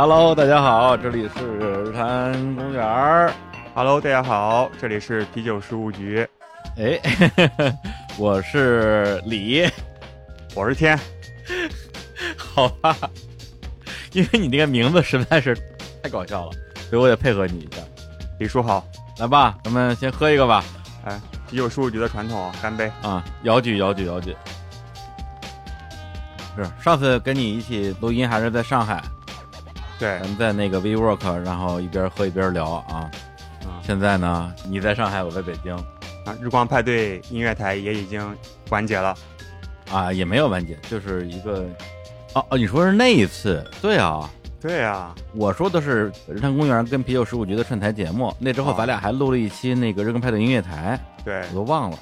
Hello，大家好，这里是日坛公园儿。Hello，大家好，这里是啤酒事务局，哎，我是李，我是天。好吧，因为你这个名字实在是太搞笑了，所以我得配合你一下。李叔好，来吧，咱们先喝一个吧。哎，啤酒事务局的传统，干杯！啊，摇举摇举摇举。是上次跟你一起录音还是在上海，对咱，们在那个 WeWork，然后一边喝一边聊啊。啊现在呢，你在上海，我在北京啊，日光派对音乐台也已经完结了。啊，也没有完结，就是一个。哦哦，你说是那一次？对啊，对啊，我说的是日坛公园跟啤酒十五局的串台节目。那之后哦咱俩还录了一期那个日光派对音乐台，对我都忘了。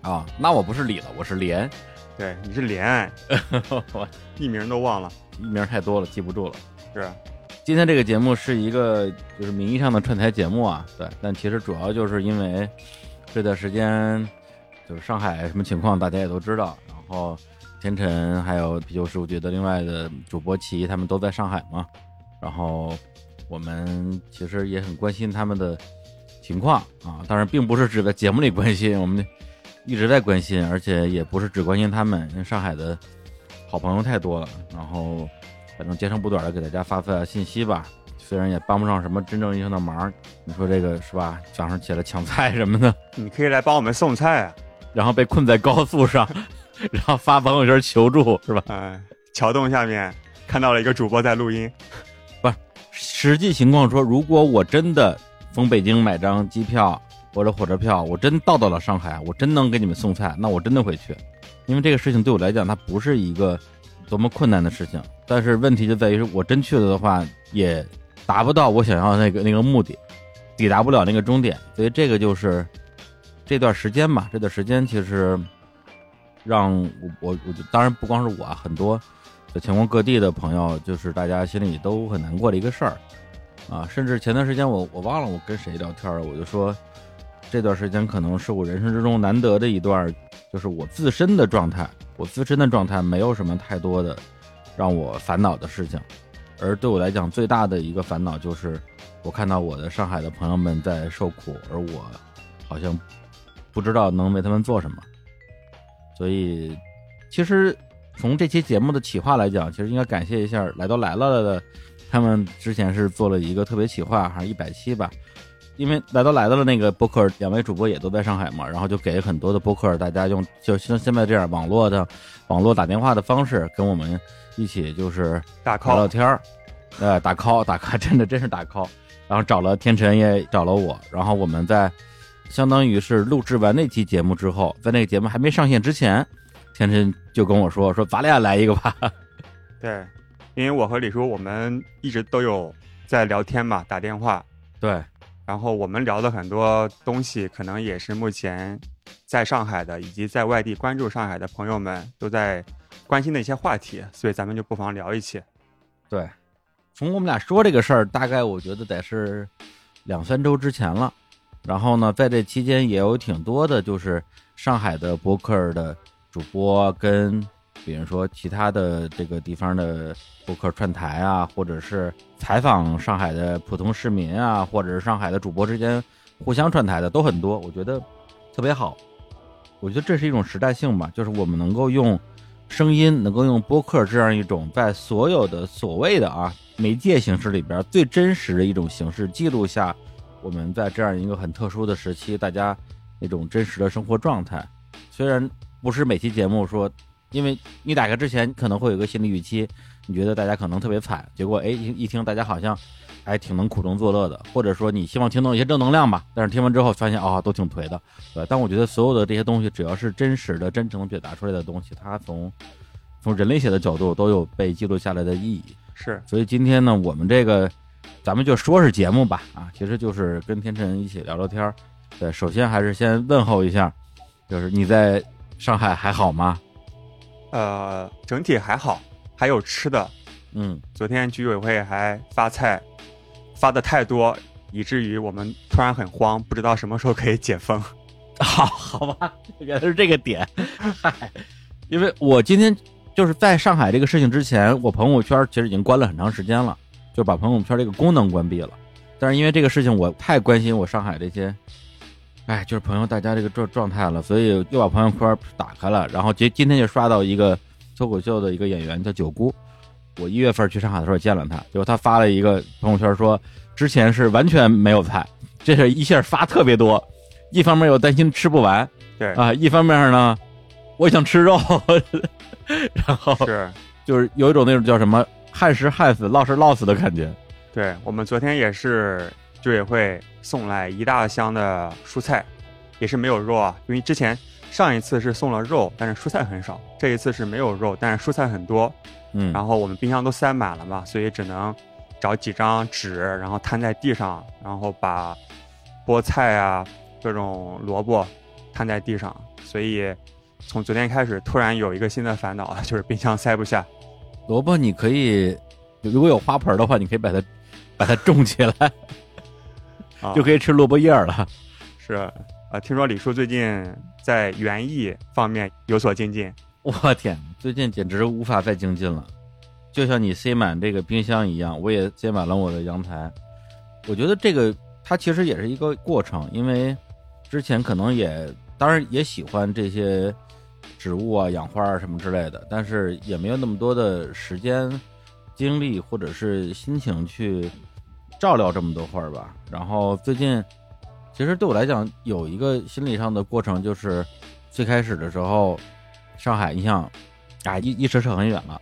啊，那我不是李了，我是连，对，你是连，我艺名都忘了。艺名太多了，记不住了。是，今天这个节目是一个就是名义上的串台节目啊，对，但其实主要就是因为这段时间就是上海什么情况大家也都知道，然后天辰还有啤酒事务局的另外的主播齐他们都在上海嘛，然后我们其实也很关心他们的情况啊，当然并不是只在节目里关心，我们一直在关心，而且也不是只关心他们，因为上海的好朋友太多了，然后反正截长不短的给大家发发信息吧。虽然也帮不上什么真正意义上的忙，你说这个是吧？早上起来抢菜什么的，你可以来帮我们送菜啊。然后被困在高速上，然后发朋友圈求助是吧？哎，桥洞下面看到了一个主播在录音。不实际情况说，如果我真的从北京买张机票或者火车票，我真到到了上海，我真能给你们送菜，那我真的会去，因为这个事情对我来讲，它不是一个多么困难的事情。但是问题就在于，我真去了的话，也达不到我想要那个那个目的，抵达不了那个终点。所以这个就是这段时间吧，这段时间其实让我我我就当然不光是我，很多在全国各地的朋友，就是大家心里都很难过的一个事儿啊。甚至前段时间我我忘了我跟谁聊天了，我就说这段时间可能是我人生之中难得的一段，就是我自身的状态，我自身的状态没有什么太多的让我烦恼的事情，而对我来讲最大的一个烦恼就是我看到我的上海的朋友们在受苦，而我好像不知道能为他们做什么。所以，其实从这期节目的企划来讲，其实应该感谢一下来都来了的，他们之前是做了一个特别企划，还是一百期吧。因为来都来到了那个播客，两位主播也都在上海嘛，然后就给很多的播客，大家用就像现在这样网络的网络打电话的方式，跟我们一起就是大聊聊 call，天儿，呃，打 call 打 call，真的真是打 call。然后找了天辰，也找了我，然后我们在相当于是录制完那期节目之后，在那个节目还没上线之前，天辰就跟我说说咱俩来一个吧。对，因为我和李叔我们一直都有在聊天嘛，打电话，对，然后我们聊的很多东西，可能也是目前在上海的以及在外地关注上海的朋友们都在关心的一些话题，所以咱们就不妨聊一起。对，从我们俩说这个事儿，大概我觉得得是两三周之前了。然后呢，在这期间也有挺多的，就是上海的博客的主播跟，比如说其他的这个地方的播客串台啊，或者是采访上海的普通市民啊，或者是上海的主播之间互相串台的都很多，我觉得特别好。我觉得这是一种时代性吧，就是我们能够用声音，能够用播客这样一种在所有的所谓的啊媒介形式里边最真实的一种形式，记录下我们在这样一个很特殊的时期，大家那种真实的生活状态。虽然不是每期节目说，因为你打开之前可能会有个心理预期，你觉得大家可能特别惨，结果哎一一听大家好像还挺能苦中作乐的，或者说你希望听到一些正能量吧，但是听完之后发现啊、都挺颓的，对。但我觉得所有的这些东西，只要是真实的、真诚表达出来的东西，它从从人类学的角度都有被记录下来的意义。是，所以今天呢，我们这个咱们就说是节目吧，啊，其实就是跟天辰一起聊聊天儿。对，首先还是先问候一下，就是你在上海还好吗？呃，整体还好，还有吃的。嗯，昨天居委会还发菜，发的太多，以至于我们突然很慌，不知道什么时候可以解封。好，好吧，原来是这个点。嗨，因为我今天就是在上海这个事情之前，我朋友圈其实已经关了很长时间了，就把朋友圈这个功能关闭了。但是因为这个事情，我太关心我上海这些，哎，就是朋友大家这个状状态了，所以又把朋友圈打开了。然后今今天就刷到一个脱口秀的一个演员叫九姑，我一月份去上海的时候见了他，结果他发了一个朋友圈说，之前是完全没有菜，这是一下发特别多，一方面又担心吃不完对，啊，一方面呢，我想吃肉，然后是，就是有一种那种叫什么旱时旱死，涝时涝死的感觉。对我们昨天也是居委会送来一大箱的蔬菜，也是没有肉啊，因为之前上一次是送了肉，但是蔬菜很少，这一次是没有肉，但是蔬菜很多，嗯，然后我们冰箱都塞满了嘛，所以只能找几张纸，然后摊在地上，然后把菠菜啊、各种萝卜摊在地上。所以从昨天开始，突然有一个新的烦恼，就是冰箱塞不下。萝卜你可以，如果有花盆的话，你可以把它把它种起来，啊，就可以吃萝卜叶儿了。是啊，听说李叔最近在园艺方面有所精进。我天，最近简直无法再精进了，就像你塞满这个冰箱一样，我也塞满了我的阳台。我觉得这个它其实也是一个过程，因为之前可能也当然也喜欢这些植物啊、养花啊什么之类的，但是也没有那么多的时间、精力或者是心情去照料这么多会儿吧。然后最近其实对我来讲有一个心理上的过程，就是最开始的时候。上海，你想，啊，一一直是很远了。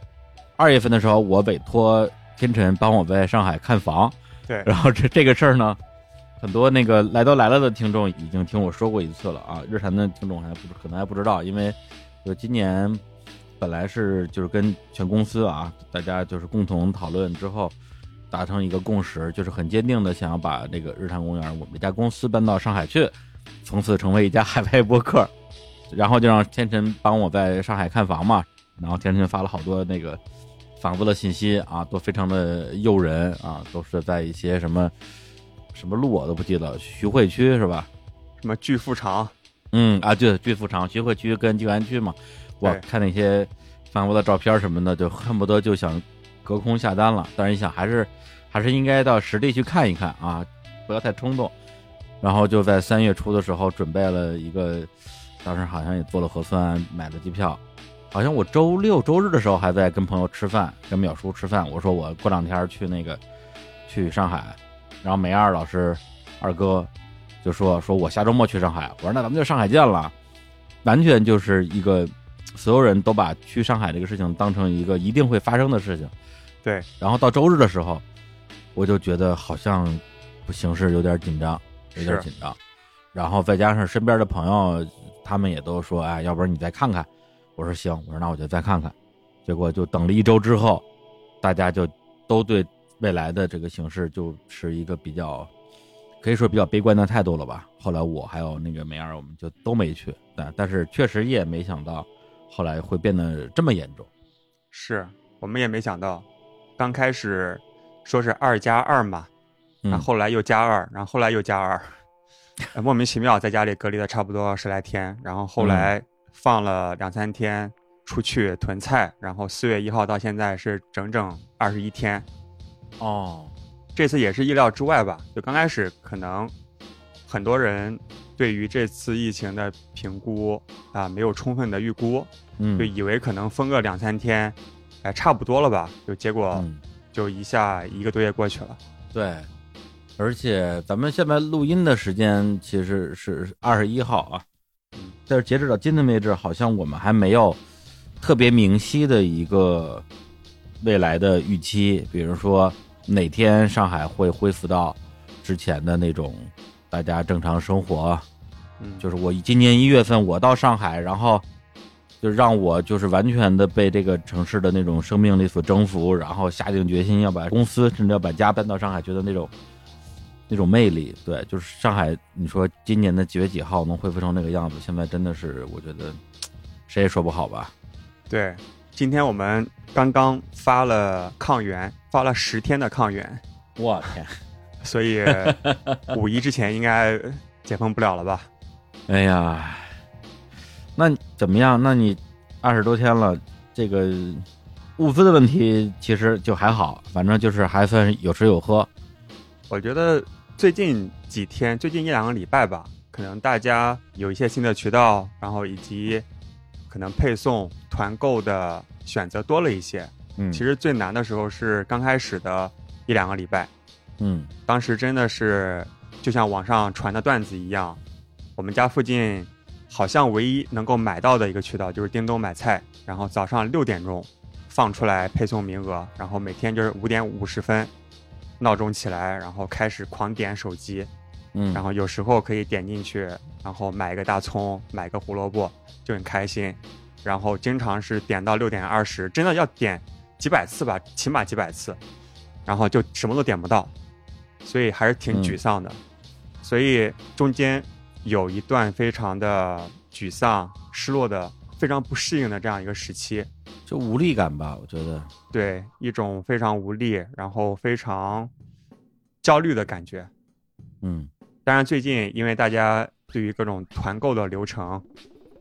二月份的时候，我委托天辰帮我在上海看房，对，然后这这个事儿呢，很多那个来都来了的听众已经听我说过一次了啊。日坛的听众还不可能还不知道，因为就今年本来是就是跟全公司啊，大家就是共同讨论之后，达成一个共识，就是很坚定的想要把这个日坛公园我们这家公司搬到上海去，从此成为一家海外博客。然后就让天辰帮我在上海看房嘛，然后天辰发了好多那个房子的信息啊，都非常的诱人啊，都是在一些什么什么路我都不记得，徐汇区是吧？什么巨富长，嗯啊，对，巨富长，徐汇区跟静安区嘛，我看那些房屋的照片什么的，就恨不得就想隔空下单了。但是一想，还是还是应该到实地去看一看啊，不要太冲动。然后就在三月初的时候准备了一个。当时好像也做了核酸，买了机票，好像我周六周日的时候还在跟朋友吃饭，跟淼叔吃饭。我说我过两天去那个去上海，然后梅二老师二哥就说说我下周末去上海。我说那咱们就上海见了，完全就是一个所有人都把去上海这个事情当成一个一定会发生的事情。对，然后到周日的时候，我就觉得好像形势有点紧张，有点紧张，然后再加上身边的朋友。他们也都说，哎，要不然你再看看。我说行，我说那我就再看看。结果就等了一周之后，大家就都对未来的这个形势就是一个比较，可以说比较悲观的态度了吧。后来我还有那个梅儿，我们就都没去。但但是确实也没想到，后来会变得这么严重。是我们也没想到，刚开始说是二加二嘛，然后后来又加二，然后后来又加二。莫名其妙在家里隔离了差不多十来天，然后后来放了两三天出去囤菜，然后四月一号到现在是整整二十一天。哦，这次也是意料之外吧？就刚开始可能很多人对于这次疫情的评估啊没有充分的预估，嗯，就以为可能封个两三天，哎，差不多了吧？就结果就一下一个多月过去了。对。而且咱们现在录音的时间其实是二十一号啊，但是截止到今天为止，好像我们还没有特别明晰的一个未来的预期，比如说哪天上海会恢复到之前的那种大家正常生活。嗯，就是我今年一月份我到上海，然后就让我就是完全的被这个城市的那种生命力所征服，然后下定决心要把公司甚至要把家搬到上海，觉得那种。那种魅力，对，就是上海。你说今年的几月几号能恢复成那个样子？现在真的是，我觉得谁也说不好吧。对，今天我们刚刚发了抗原，发了十天的抗原。我天！所以五一之前应该解封不了了吧？哎呀，那怎么样？那你二十多天了，这个物资的问题其实就还好，反正就是还算有吃有喝。我觉得最近几天，最近一两个礼拜吧，可能大家有一些新的渠道，然后以及可能配送团购的选择多了一些。嗯，其实最难的时候是刚开始的一两个礼拜。嗯，当时真的是就像网上传的段子一样，我们家附近好像唯一能够买到的一个渠道就是叮咚买菜，然后早上六点钟。放出来配送名额，然后每天就是五点五十分，闹钟起来，然后开始狂点手机，嗯，然后有时候可以点进去，然后买一个大葱，买个胡萝卜，就很开心，然后经常是点到六点二十，真的要点几百次吧，起码几百次，然后就什么都点不到，所以还是挺沮丧的，所以中间有一段非常的沮丧、失落的、非常不适应的这样一个时期。就无力感吧，我觉得，对一种非常无力，然后非常焦虑的感觉。嗯，当然最近因为大家对于各种团购的流程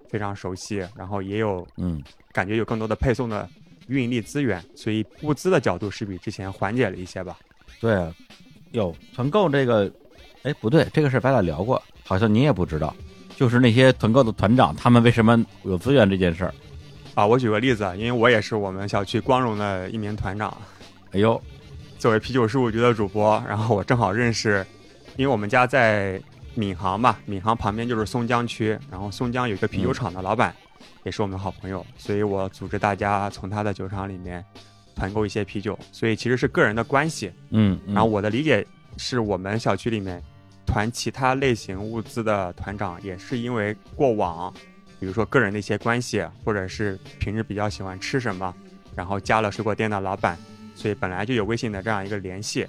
非常熟悉，然后也有嗯感觉有更多的配送的运力资源，所以物资的角度是比之前缓解了一些吧。对，有团购这个，哎不对，这个事儿咱俩聊过，好像你也不知道，就是那些团购的团长他们为什么有资源这件事儿。啊，我举个例子，因为我也是我们小区光荣的一名团长。哎呦，作为啤酒事务局的主播，然后我正好认识，因为我们家在闵行嘛，闵行旁边就是松江区，然后松江有一个啤酒厂的老板，也是我们的好朋友，所以我组织大家从他的酒厂里面团购一些啤酒，所以其实是个人的关系。嗯，然后我的理解是我们小区里面团其他类型物资的团长，也是因为过往。比如说个人的一些关系，或者是平时比较喜欢吃什么，然后加了水果店的老板，所以本来就有微信的这样一个联系。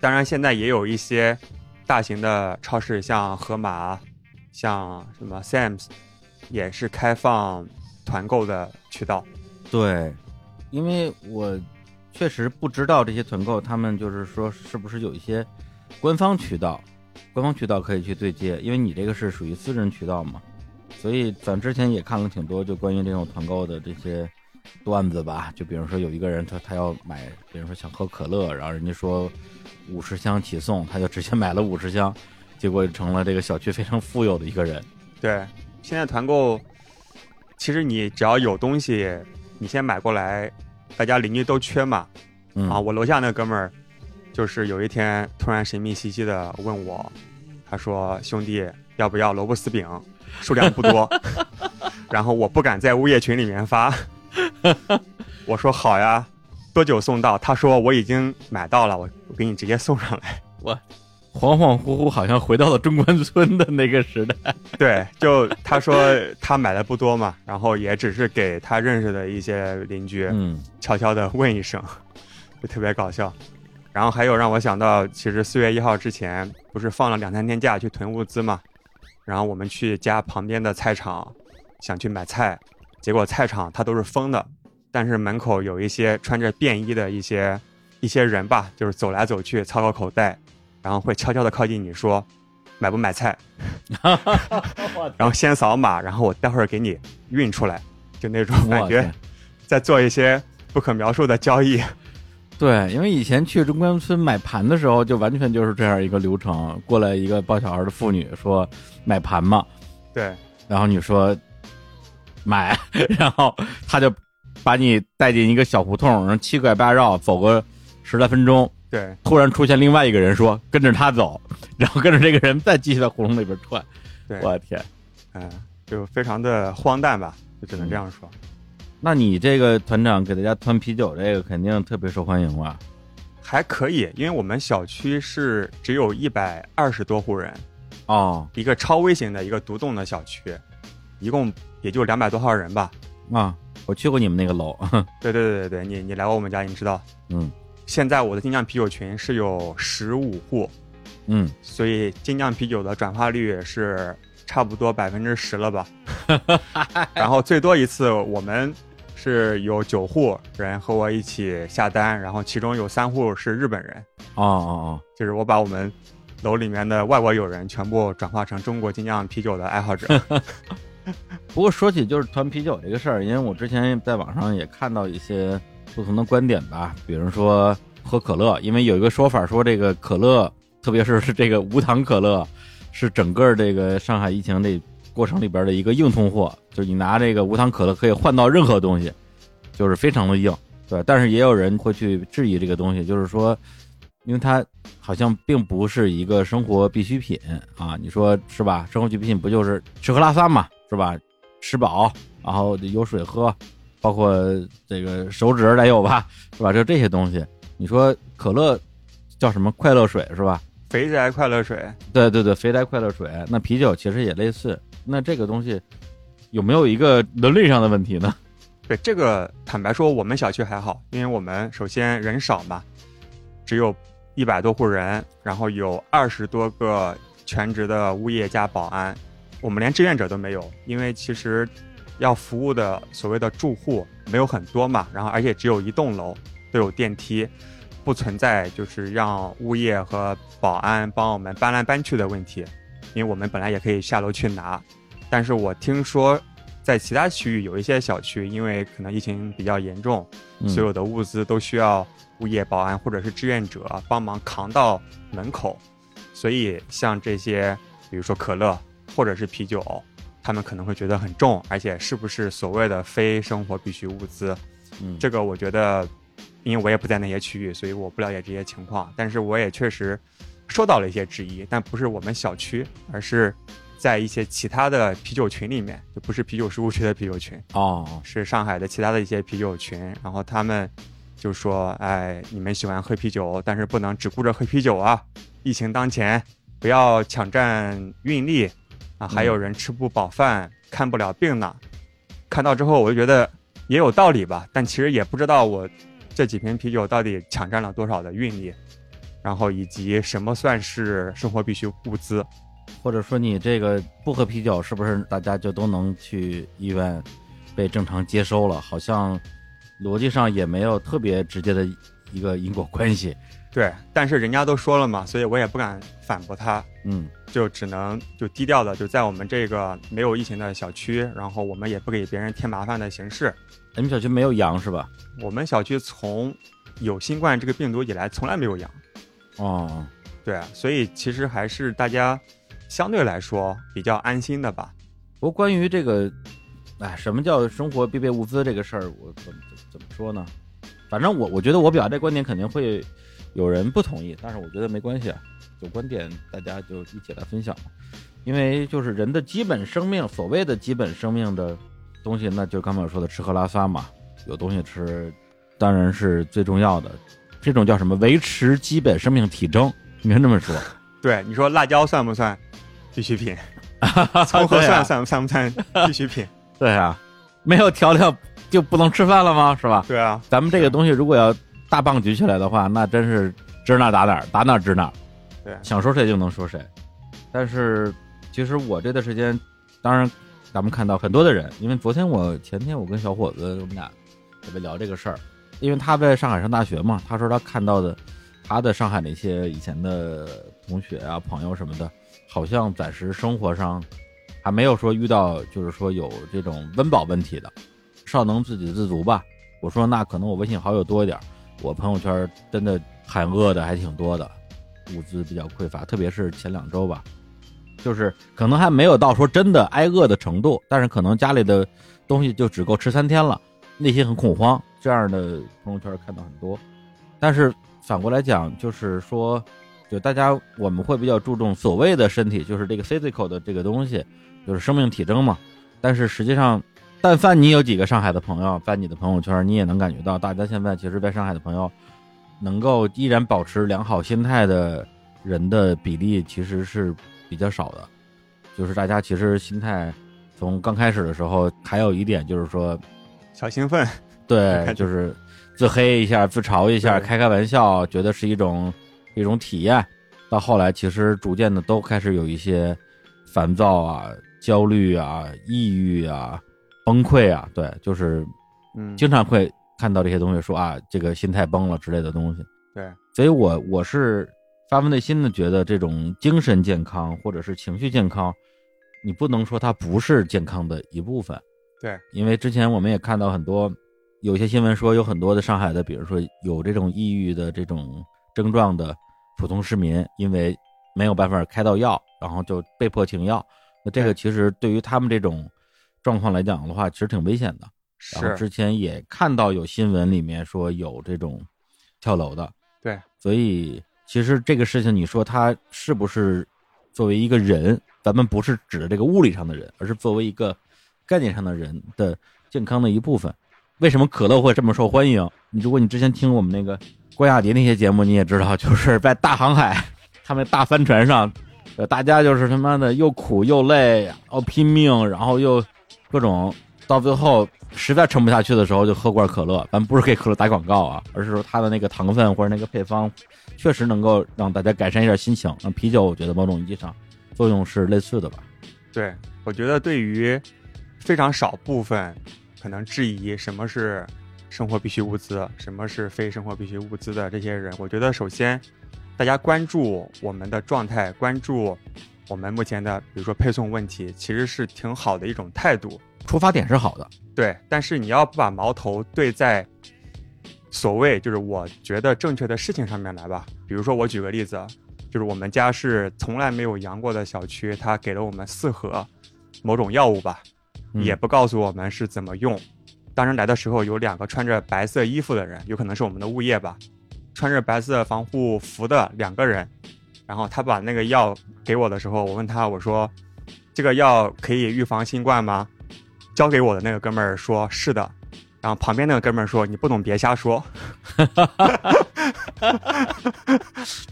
当然，现在也有一些大型的超市，像盒马、像什么 Sam's，也是开放团购的渠道。对，因为我确实不知道这些团购，他们就是说是不是有一些官方渠道，官方渠道可以去对接，因为你这个是属于私人渠道嘛。所以咱之前也看了挺多，就关于这种团购的这些段子吧。就比如说有一个人，他他要买，比如说想喝可乐，然后人家说五十箱起送，他就直接买了五十箱，结果成了这个小区非常富有的一个人。对，现在团购，其实你只要有东西，你先买过来，大家邻居都缺嘛。啊，我楼下那哥们儿，就是有一天突然神秘兮兮的问我，他说：“兄弟，要不要萝卜丝饼？”数量不多，然后我不敢在物业群里面发。我说好呀，多久送到？他说我已经买到了，我我给你直接送上来。我恍恍惚惚好像回到了中关村的那个时代。对，就他说他买的不多嘛，然后也只是给他认识的一些邻居，嗯，悄悄的问一声，就特别搞笑。然后还有让我想到，其实四月一号之前不是放了两三天假去囤物资嘛？然后我们去家旁边的菜场，想去买菜，结果菜场它都是封的，但是门口有一些穿着便衣的一些一些人吧，就是走来走去，操个口袋，然后会悄悄的靠近你说，买不买菜？然后先扫码，然后我待会儿给你运出来，就那种感觉，在做一些不可描述的交易。对，因为以前去中关村买盘的时候，就完全就是这样一个流程。过来一个抱小孩的妇女说：“买盘嘛。”对，然后你说 买，然后他就把你带进一个小胡同，然后七拐八绕走个十来分钟。对，突然出现另外一个人说：“跟着他走。”然后跟着这个人再继续在胡同里边转。对，我的天，嗯，就非常的荒诞吧，就只能这样说。那你这个团长给大家团啤酒，这个肯定特别受欢迎吧？还可以，因为我们小区是只有一百二十多户人，哦，一个超微型的一个独栋的小区，一共也就两百多号人吧。啊，我去过你们那个楼。对对对对对，你你来过我们家，你知道。嗯。现在我的精酿啤酒群是有十五户，嗯，所以精酿啤酒的转化率是差不多百分之十了吧。然后最多一次我们。是有九户人和我一起下单，然后其中有三户是日本人。哦哦哦，就是我把我们楼里面的外国友人全部转化成中国精酿啤酒的爱好者。不过说起就是团啤酒这个事儿，因为我之前在网上也看到一些不同的观点吧，比如说喝可乐，因为有一个说法说这个可乐，特别是是这个无糖可乐，是整个这个上海疫情这过程里边的一个硬通货，就是你拿这个无糖可乐可以换到任何东西，就是非常的硬，对。但是也有人会去质疑这个东西，就是说。因为它好像并不是一个生活必需品啊，你说是吧？生活必需品不就是吃喝拉撒嘛，是吧？吃饱，然后有水喝，包括这个手指得有吧，是吧？就这些东西。你说可乐叫什么快乐水是吧？肥宅快乐水。对对对，肥宅快乐水。那啤酒其实也类似。那这个东西有没有一个伦理上的问题呢？对这个，坦白说，我们小区还好，因为我们首先人少嘛，只有。一百多户人，然后有二十多个全职的物业加保安，我们连志愿者都没有，因为其实要服务的所谓的住户没有很多嘛，然后而且只有一栋楼都有电梯，不存在就是让物业和保安帮我们搬来搬去的问题，因为我们本来也可以下楼去拿，但是我听说在其他区域有一些小区，因为可能疫情比较严重，所有的物资都需要。物业保安或者是志愿者帮忙扛到门口，所以像这些，比如说可乐或者是啤酒，他们可能会觉得很重，而且是不是所谓的非生活必需物资？嗯，这个我觉得，因为我也不在那些区域，所以我不了解这些情况。但是我也确实收到了一些质疑，但不是我们小区，而是在一些其他的啤酒群里面，就不是啤酒事务区的啤酒群哦，是上海的其他的一些啤酒群，然后他们。就说，哎，你们喜欢喝啤酒，但是不能只顾着喝啤酒啊！疫情当前，不要抢占运力啊！还有人吃不饱饭，看不了病呢。看到之后，我就觉得也有道理吧，但其实也不知道我这几瓶啤酒到底抢占了多少的运力，然后以及什么算是生活必需物资，或者说你这个不喝啤酒，是不是大家就都能去医院被正常接收了？好像。逻辑上也没有特别直接的一个因果关系，对，但是人家都说了嘛，所以我也不敢反驳他，嗯，就只能就低调的就在我们这个没有疫情的小区，然后我们也不给别人添麻烦的形式。你们小区没有阳是吧？我们小区从有新冠这个病毒以来从来没有阳。哦，对，所以其实还是大家相对来说比较安心的吧。不过关于这个。哎，什么叫生活必备物资这个事儿，我怎么怎么说呢？反正我我觉得我表达这观点肯定会有人不同意，但是我觉得没关系啊，有观点大家就一起来分享。因为就是人的基本生命，所谓的基本生命的东西，那就刚才我说的吃喝拉撒嘛，有东西吃当然是最重要的。这种叫什么？维持基本生命体征，应该这么说。对，你说辣椒算不算必需品？葱和蒜算算不算必需品？对啊，没有调料就不能吃饭了吗？是吧？对啊，咱们这个东西如果要大棒举起来的话，那真是指哪打哪，打哪指哪。对，想说谁就能说谁。但是其实我这段时间，当然咱们看到很多的人，因为昨天我前天我跟小伙子我们俩特别聊这个事儿，因为他在上海上大学嘛，他说他看到的他的上海那些以前的同学啊、朋友什么的，好像暂时生活上。还没有说遇到，就是说有这种温饱问题的，稍能自给自足吧。我说那可能我微信好友多一点，我朋友圈真的喊饿的还挺多的，物资比较匮乏，特别是前两周吧，就是可能还没有到说真的挨饿的程度，但是可能家里的东西就只够吃三天了，内心很恐慌。这样的朋友圈看到很多，但是反过来讲，就是说，就大家我们会比较注重所谓的身体，就是这个 physical 的这个东西。就是生命体征嘛，但是实际上，但凡你有几个上海的朋友，在你的朋友圈，你也能感觉到，大家现在其实在上海的朋友，能够依然保持良好心态的人的比例其实是比较少的。就是大家其实心态从刚开始的时候，还有一点就是说，小兴奋，对，就是自黑一下、自嘲一下、开开玩笑，觉得是一种一种体验。到后来，其实逐渐的都开始有一些烦躁啊。焦虑啊，抑郁啊，崩溃啊，对，就是，嗯，经常会看到这些东西，说啊，这个心态崩了之类的东西。对，所以我我是发自内心的觉得，这种精神健康或者是情绪健康，你不能说它不是健康的一部分。对，因为之前我们也看到很多有些新闻说，有很多的上海的，比如说有这种抑郁的这种症状的普通市民，因为没有办法开到药，然后就被迫停药。那这个其实对于他们这种状况来讲的话，其实挺危险的。然后之前也看到有新闻里面说有这种跳楼的。对，所以其实这个事情，你说他是不是作为一个人，咱们不是指的这个物理上的人，而是作为一个概念上的人的健康的一部分。为什么可乐会这么受欢迎？你如果你之前听我们那个郭雅迪那些节目，你也知道，就是在大航海，他们大帆船上，大家就是他妈的又苦又累，然后拼命，然后又各种。到最后实在撑不下去的时候，就喝罐可乐。咱不是给可乐打广告啊，而是说它的那个糖分或者那个配方，确实能够让大家改善一下心情。那啤酒，我觉得某种意义上作用是类似的吧。对，我觉得对于非常少部分可能质疑什么是生活必需物资，什么是非生活必需物资的这些人，我觉得首先大家关注我们的状态，关注我们目前的比如说配送问题，其实是挺好的一种态度。出发点是好的，对，但是你要把矛头对在所谓就是我觉得正确的事情上面来吧。比如说，我举个例子，就是我们家是从来没有阳过的小区，他给了我们四盒某种药物吧，也不告诉我们是怎么用。当时来的时候有两个穿着白色衣服的人，有可能是我们的物业吧，穿着白色防护服的两个人，然后他把那个药给我的时候，我问他，我说这个药可以预防新冠吗？交给我的那个哥们儿说：“是的。”然后旁边那个哥们儿说：“你不懂别瞎说。”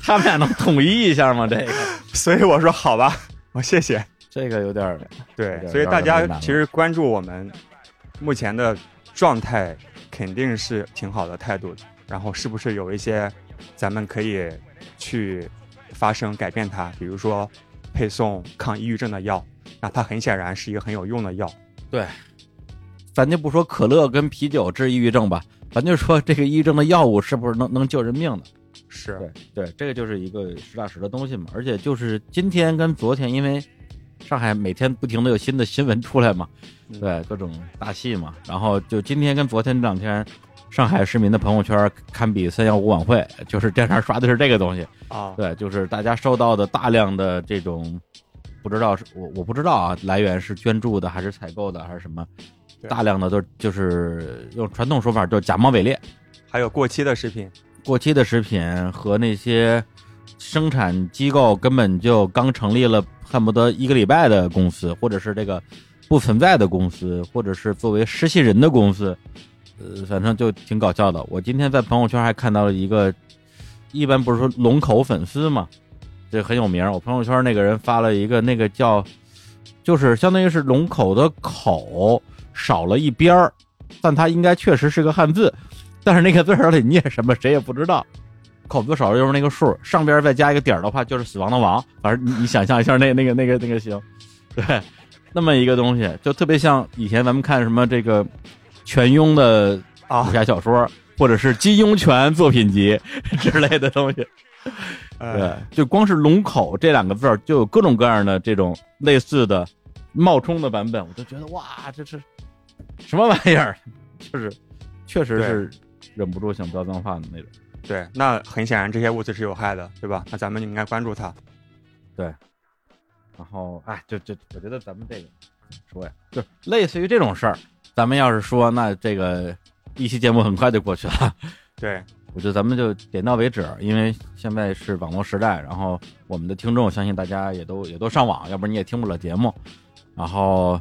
他们俩能统一一下吗？这个？所以我说好吧，我谢谢。这个有点对，所以大家其实关注我们目前的状态，肯定是挺好的态度。然后是不是有一些咱们可以去发生改变它？比如说配送抗抑郁症的药，那它很显然是一个很有用的药。对，咱就不说可乐跟啤酒治抑郁症吧，咱就说这个抑郁症的药物是不是能能救人命的？是对对，这个就是一个实打实的东西嘛。而且就是今天跟昨天，因为上海每天不停的有新的新闻出来嘛，对各种大戏嘛。然后就今天跟昨天这两天，上海市民的朋友圈堪比三幺五晚会，就是电视刷的是这个东西啊。对，就是大家收到的大量的这种。不知道是我我不知道啊，来源是捐助的还是采购的还是什么？大量的都就是用传统说法叫假冒伪劣，还有过期的食品，过期的食品和那些生产机构根本就刚成立了恨不得一个礼拜的公司，或者是这个不存在的公司，或者是作为实习人的公司，呃，反正就挺搞笑的。我今天在朋友圈还看到了一个，一般不是说龙口粉丝嘛？这很有名，我朋友圈那个人发了一个，那个叫，就是相当于是龙口的口少了一边儿，但它应该确实是个汉字，但是那个字儿里念什么谁也不知道，口字少了就是那个数，上边再加一个点儿的话就是死亡的亡，反正你你想象一下那那个那个那个行，对，那么一个东西就特别像以前咱们看什么这个全庸的武侠小说，或者是金庸全作品集之类的东西。对，就光是龙口这两个字儿，就有各种各样的这种类似的冒充的版本，我就觉得哇，这是什么玩意儿？就是，确实是忍不住想飙脏话的那种。对，那很显然这些物质是有害的，对吧？那咱们就应该关注它。对，然后哎，就就我觉得咱们这个说呀，就类似于这种事儿，咱们要是说，那这个一期节目很快就过去了。对。我觉得咱们就点到为止，因为现在是网络时代，然后我们的听众相信大家也都也都上网，要不然你也听不了节目。然后，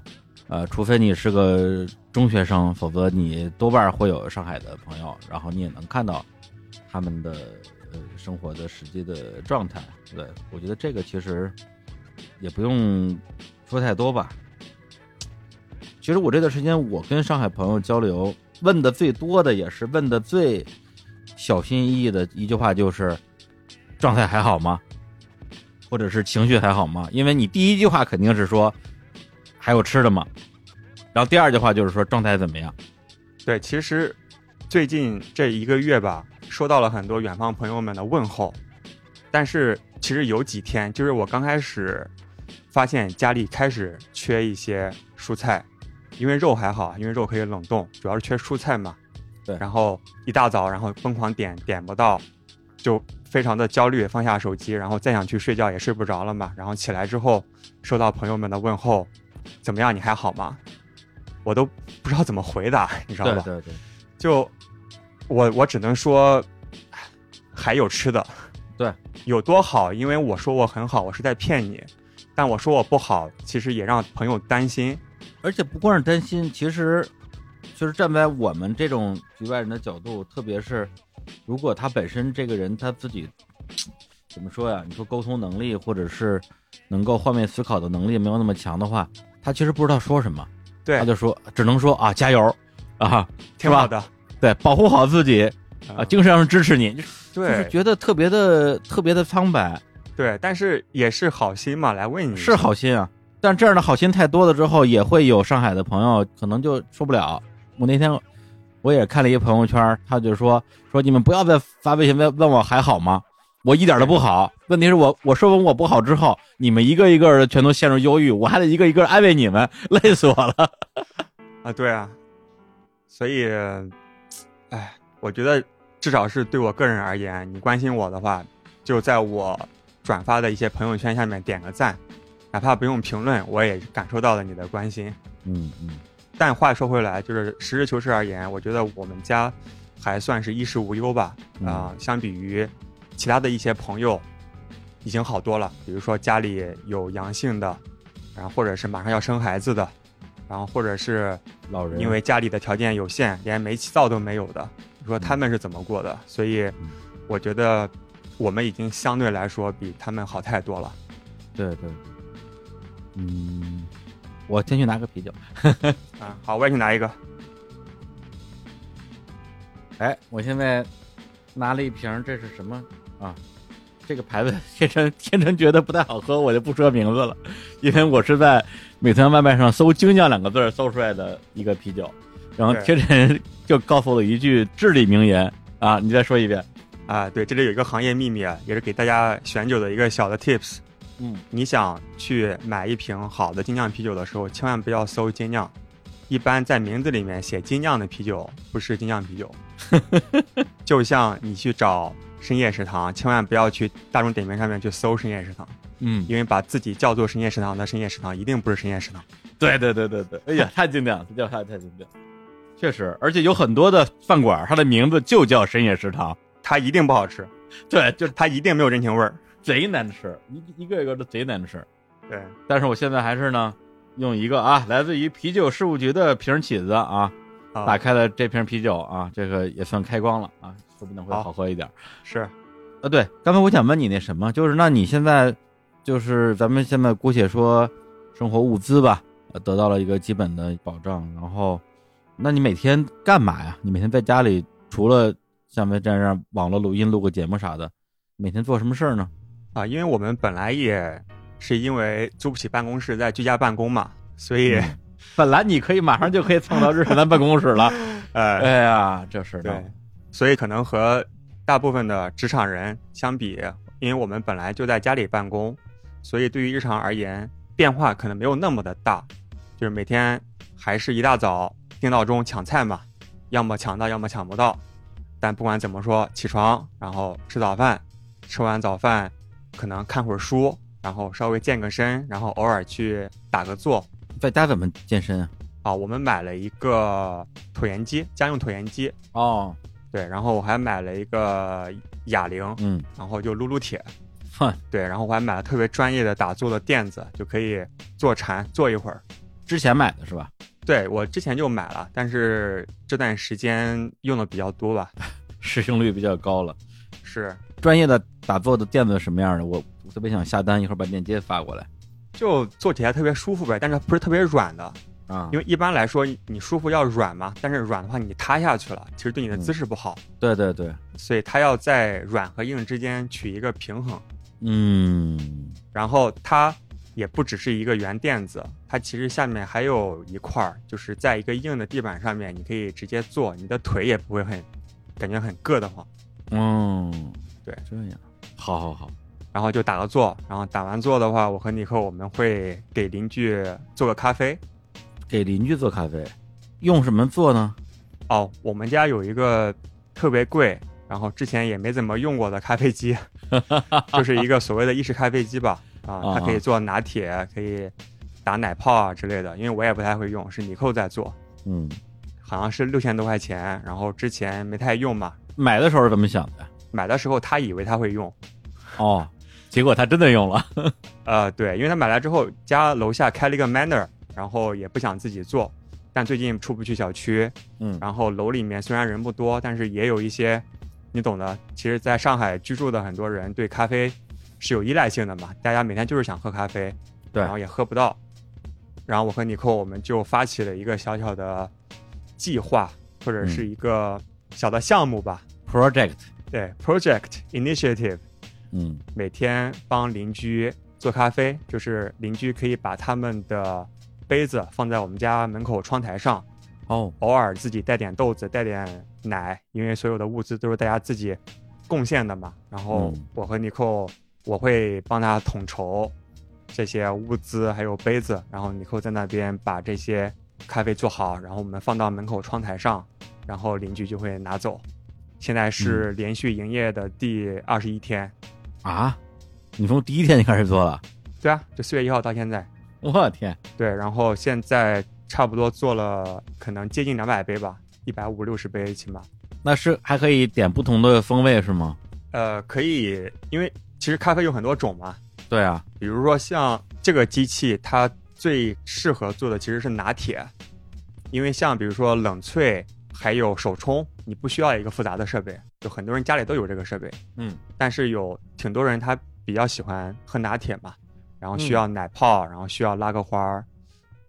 呃，除非你是个中学生，否则你多半会有上海的朋友，然后你也能看到他们的呃生活的实际的状态。对我觉得这个其实也不用说太多吧。其实我这段时间我跟上海朋友交流，问的最多的也是问的最。小心翼翼的一句话就是：“状态还好吗？或者是情绪还好吗？”因为你第一句话肯定是说：“还有吃的吗？”然后第二句话就是说：“状态怎么样？”对，其实最近这一个月吧，收到了很多远方朋友们的问候，但是其实有几天，就是我刚开始发现家里开始缺一些蔬菜，因为肉还好，因为肉可以冷冻，主要是缺蔬菜嘛。对。然后一大早，然后疯狂点点不到，就非常的焦虑，放下手机，然后再想去睡觉也睡不着了嘛。然后起来之后，收到朋友们的问候，怎么样？你还好吗？我都不知道怎么回答，你知道吧？对对对。就我我只能说，还有吃的。对。有多好？因为我说我很好，我是在骗你；但我说我不好，其实也让朋友担心。而且不光是担心，其实就是站在我们这种局外人的角度，特别是如果他本身这个人他自己怎么说呀？你说沟通能力或者是能够换位思考的能力没有那么强的话，他其实不知道说什么。对，他就说只能说啊，加油啊，挺好的。对，保护好自己啊，精神上支持你。对，就是觉得特别的特别的苍白，对，但是也是好心嘛，来问你是好心啊，但这样的好心太多了之后，也会有上海的朋友可能就受不了。我那天我也看了一个朋友圈，他就说说你们不要再发微信问问我还好吗？我一点都不好。问题是我我说完我不好之后，你们一个一个的全都陷入忧郁，我还得一个一个安慰你们，累死我了。啊，对啊，所以，哎，我觉得。至少是对我个人而言，你关心我的话，就在我转发的一些朋友圈下面点个赞，哪怕不用评论，我也感受到了你的关心。嗯嗯。但话说回来，就是实事求是而言，我觉得我们家还算是衣食无忧吧。啊，相比于其他的一些朋友，已经好多了。比如说家里有阳性的，然后或者是马上要生孩子的，然后或者是老人，因为家里的条件有限，连煤气灶都没有的。说他们是怎么过的，所以我觉得我们已经相对来说比他们好太多了。对对，嗯，我先去拿个啤酒。啊，好，我也去拿一个。哎，我现在拿了一瓶，这是什么啊？这个牌子天成 天成觉得不太好喝，我就不说名字了，因为我是在美团外卖上搜“精酿”两个字搜出来的一个啤酒。然后天成就告诉我一句至理名言啊，你再说一遍啊，对，这里有一个行业秘密啊，也是给大家选酒的一个小的 tips。嗯，你想去买一瓶好的精酿啤酒的时候，千万不要搜精酿，一般在名字里面写精酿的啤酒不是精酿啤酒。就像你去找深夜食堂，千万不要去大众点评上面去搜深夜食堂，嗯，因为把自己叫做深夜食堂的深夜食堂一定不是深夜食堂。对对对对对，哎呀，太经典了，这叫太太经典。确实，而且有很多的饭馆，它的名字就叫深夜食堂，它一定不好吃。对，就是它一定没有人情味儿，贼难吃，一一个一个都贼难吃。对，但是我现在还是呢，用一个啊，来自于啤酒事务局的瓶起子啊，打开了这瓶啤酒啊，这个也算开光了啊，说不定会好喝一点。是，啊，对，刚才我想问你那什么，就是那你现在就是咱们现在姑且说生活物资吧，得到了一个基本的保障，然后。那你每天干嘛呀？你每天在家里除了像在这样网络录音、录个节目啥的，每天做什么事儿呢？啊，因为我们本来也是因为租不起办公室，在居家办公嘛，所以 本来你可以马上就可以蹭到日产的办公室了。哎，哎呀，这是对，所以可能和大部分的职场人相比，因为我们本来就在家里办公，所以对于日常而言变化可能没有那么的大，就是每天还是一大早。定闹钟抢菜嘛，要么抢到，要么抢不到。但不管怎么说，起床，然后吃早饭，吃完早饭，可能看会儿书，然后稍微健个身，然后偶尔去打个坐。在家怎么健身啊？啊，我们买了一个椭圆机，家用椭圆机。哦，对，然后我还买了一个哑铃，嗯，然后就撸撸铁。哼，对，然后我还买了特别专业的打坐的垫子，就可以坐禅坐一会儿。之前买的是吧？对我之前就买了，但是这段时间用的比较多吧，使用率比较高了。是专业的打坐的垫子什么样的？我特别想下单，一会儿把链接发过来。就坐起来特别舒服呗，但是不是特别软的啊？因为一般来说你舒服要软嘛，但是软的话你塌下去了，其实对你的姿势不好。对对对，所以它要在软和硬之间取一个平衡。嗯，然后它。也不只是一个圆垫子，它其实下面还有一块儿，就是在一个硬的地板上面，你可以直接坐，你的腿也不会很感觉很硌得慌。嗯，对，这样，好好好，然后就打个坐，然后打完坐的话，我和尼克我们会给邻居做个咖啡，给邻居做咖啡，用什么做呢？哦，我们家有一个特别贵，然后之前也没怎么用过的咖啡机，就是一个所谓的意式咖啡机吧。啊，它可以做拿铁，可以打奶泡啊之类的。因为我也不太会用，是尼寇在做。嗯，好像是六千多块钱，然后之前没太用嘛。买的时候是怎么想的？买的时候他以为他会用，哦，结果他真的用了。呃，对，因为他买来之后家楼下开了一个 Manner，然后也不想自己做。但最近出不去小区，嗯，然后楼里面虽然人不多，但是也有一些，你懂的。其实，在上海居住的很多人对咖啡是有依赖性的嘛，大家每天就是想喝咖啡，对，然后也喝不到。然后我和尼寇我们就发起了一个小小的计划，或者是一个小的项目吧，project，对，project initiative，嗯，每天帮邻居做咖啡，就是邻居可以把他们的。杯子放在我们家门口窗台上，哦，偶尔自己带点豆子，带点奶，因为所有的物资都是大家自己贡献的嘛。然后我和尼寇，我会帮他统筹这些物资还有杯子，然后尼寇在那边把这些咖啡做好，然后我们放到门口窗台上，然后邻居就会拿走。现在是连续营业的第二十一天，啊，你从第一天就开始做了？对啊，就四月一号到现在。我天，对，然后现在差不多做了，可能接近两百杯吧，一百五六十杯起码。那是还可以点不同的风味是吗？呃，可以，因为其实咖啡有很多种嘛。对啊，比如说像这个机器，它最适合做的其实是拿铁，因为像比如说冷萃还有手冲，你不需要一个复杂的设备，就很多人家里都有这个设备。嗯，但是有挺多人他比较喜欢喝拿铁嘛。然后需要奶泡，然后需要拉个花儿，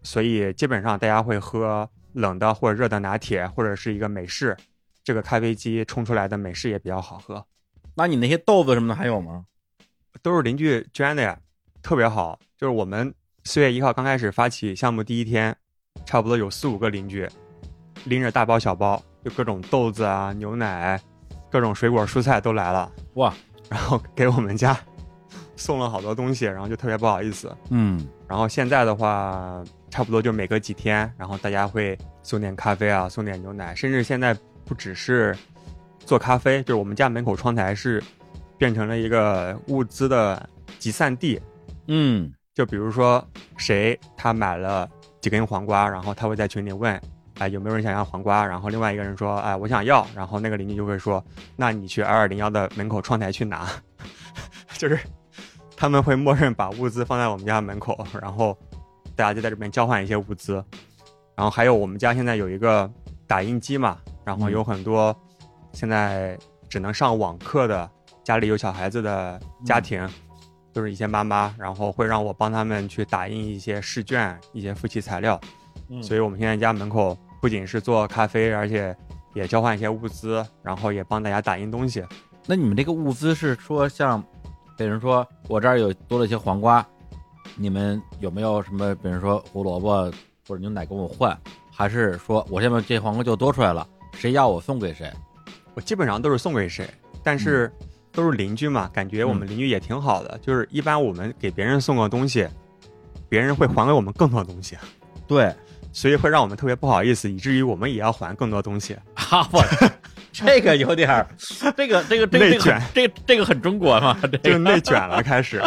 所以基本上大家会喝冷的或者热的拿铁，或者是一个美式。这个咖啡机冲出来的美式也比较好喝。那你那些豆子什么的还有吗？都是邻居捐的呀，特别好。就是我们四月一号刚开始发起项目第一天，差不多有四五个邻居拎着大包小包，就各种豆子啊、牛奶、各种水果蔬菜都来了哇，然后给我们家。送了好多东西，然后就特别不好意思。嗯，然后现在的话，差不多就每隔几天，然后大家会送点咖啡啊，送点牛奶，甚至现在不只是做咖啡，就是我们家门口窗台是变成了一个物资的集散地。嗯，就比如说谁他买了几根黄瓜，然后他会在群里问，哎有没有人想要黄瓜？然后另外一个人说，哎我想要，然后那个邻居就会说，那你去二二零幺的门口窗台去拿，就是。他们会默认把物资放在我们家门口，然后大家就在这边交换一些物资。然后还有我们家现在有一个打印机嘛，然后有很多现在只能上网课的家里有小孩子的家庭，都是一些妈妈，然后会让我帮他们去打印一些试卷、一些复习材料。所以我们现在家门口不仅是做咖啡，而且也交换一些物资，然后也帮大家打印东西。那你们这个物资是说像？比如说，我这儿有多了一些黄瓜，你们有没有什么？比如说胡萝卜或者牛奶跟我换，还是说我现在这黄瓜就多出来了，谁要我送给谁？我基本上都是送给谁，但是都是邻居嘛，感觉我们邻居也挺好的。就是一般我们给别人送个东西，别人会还给我们更多东西。对，所以会让我们特别不好意思，以至于我们也要还更多东西。哈，我。这个有点儿，这个这个这个内卷，这个这个很中国嘛，就内卷了开始。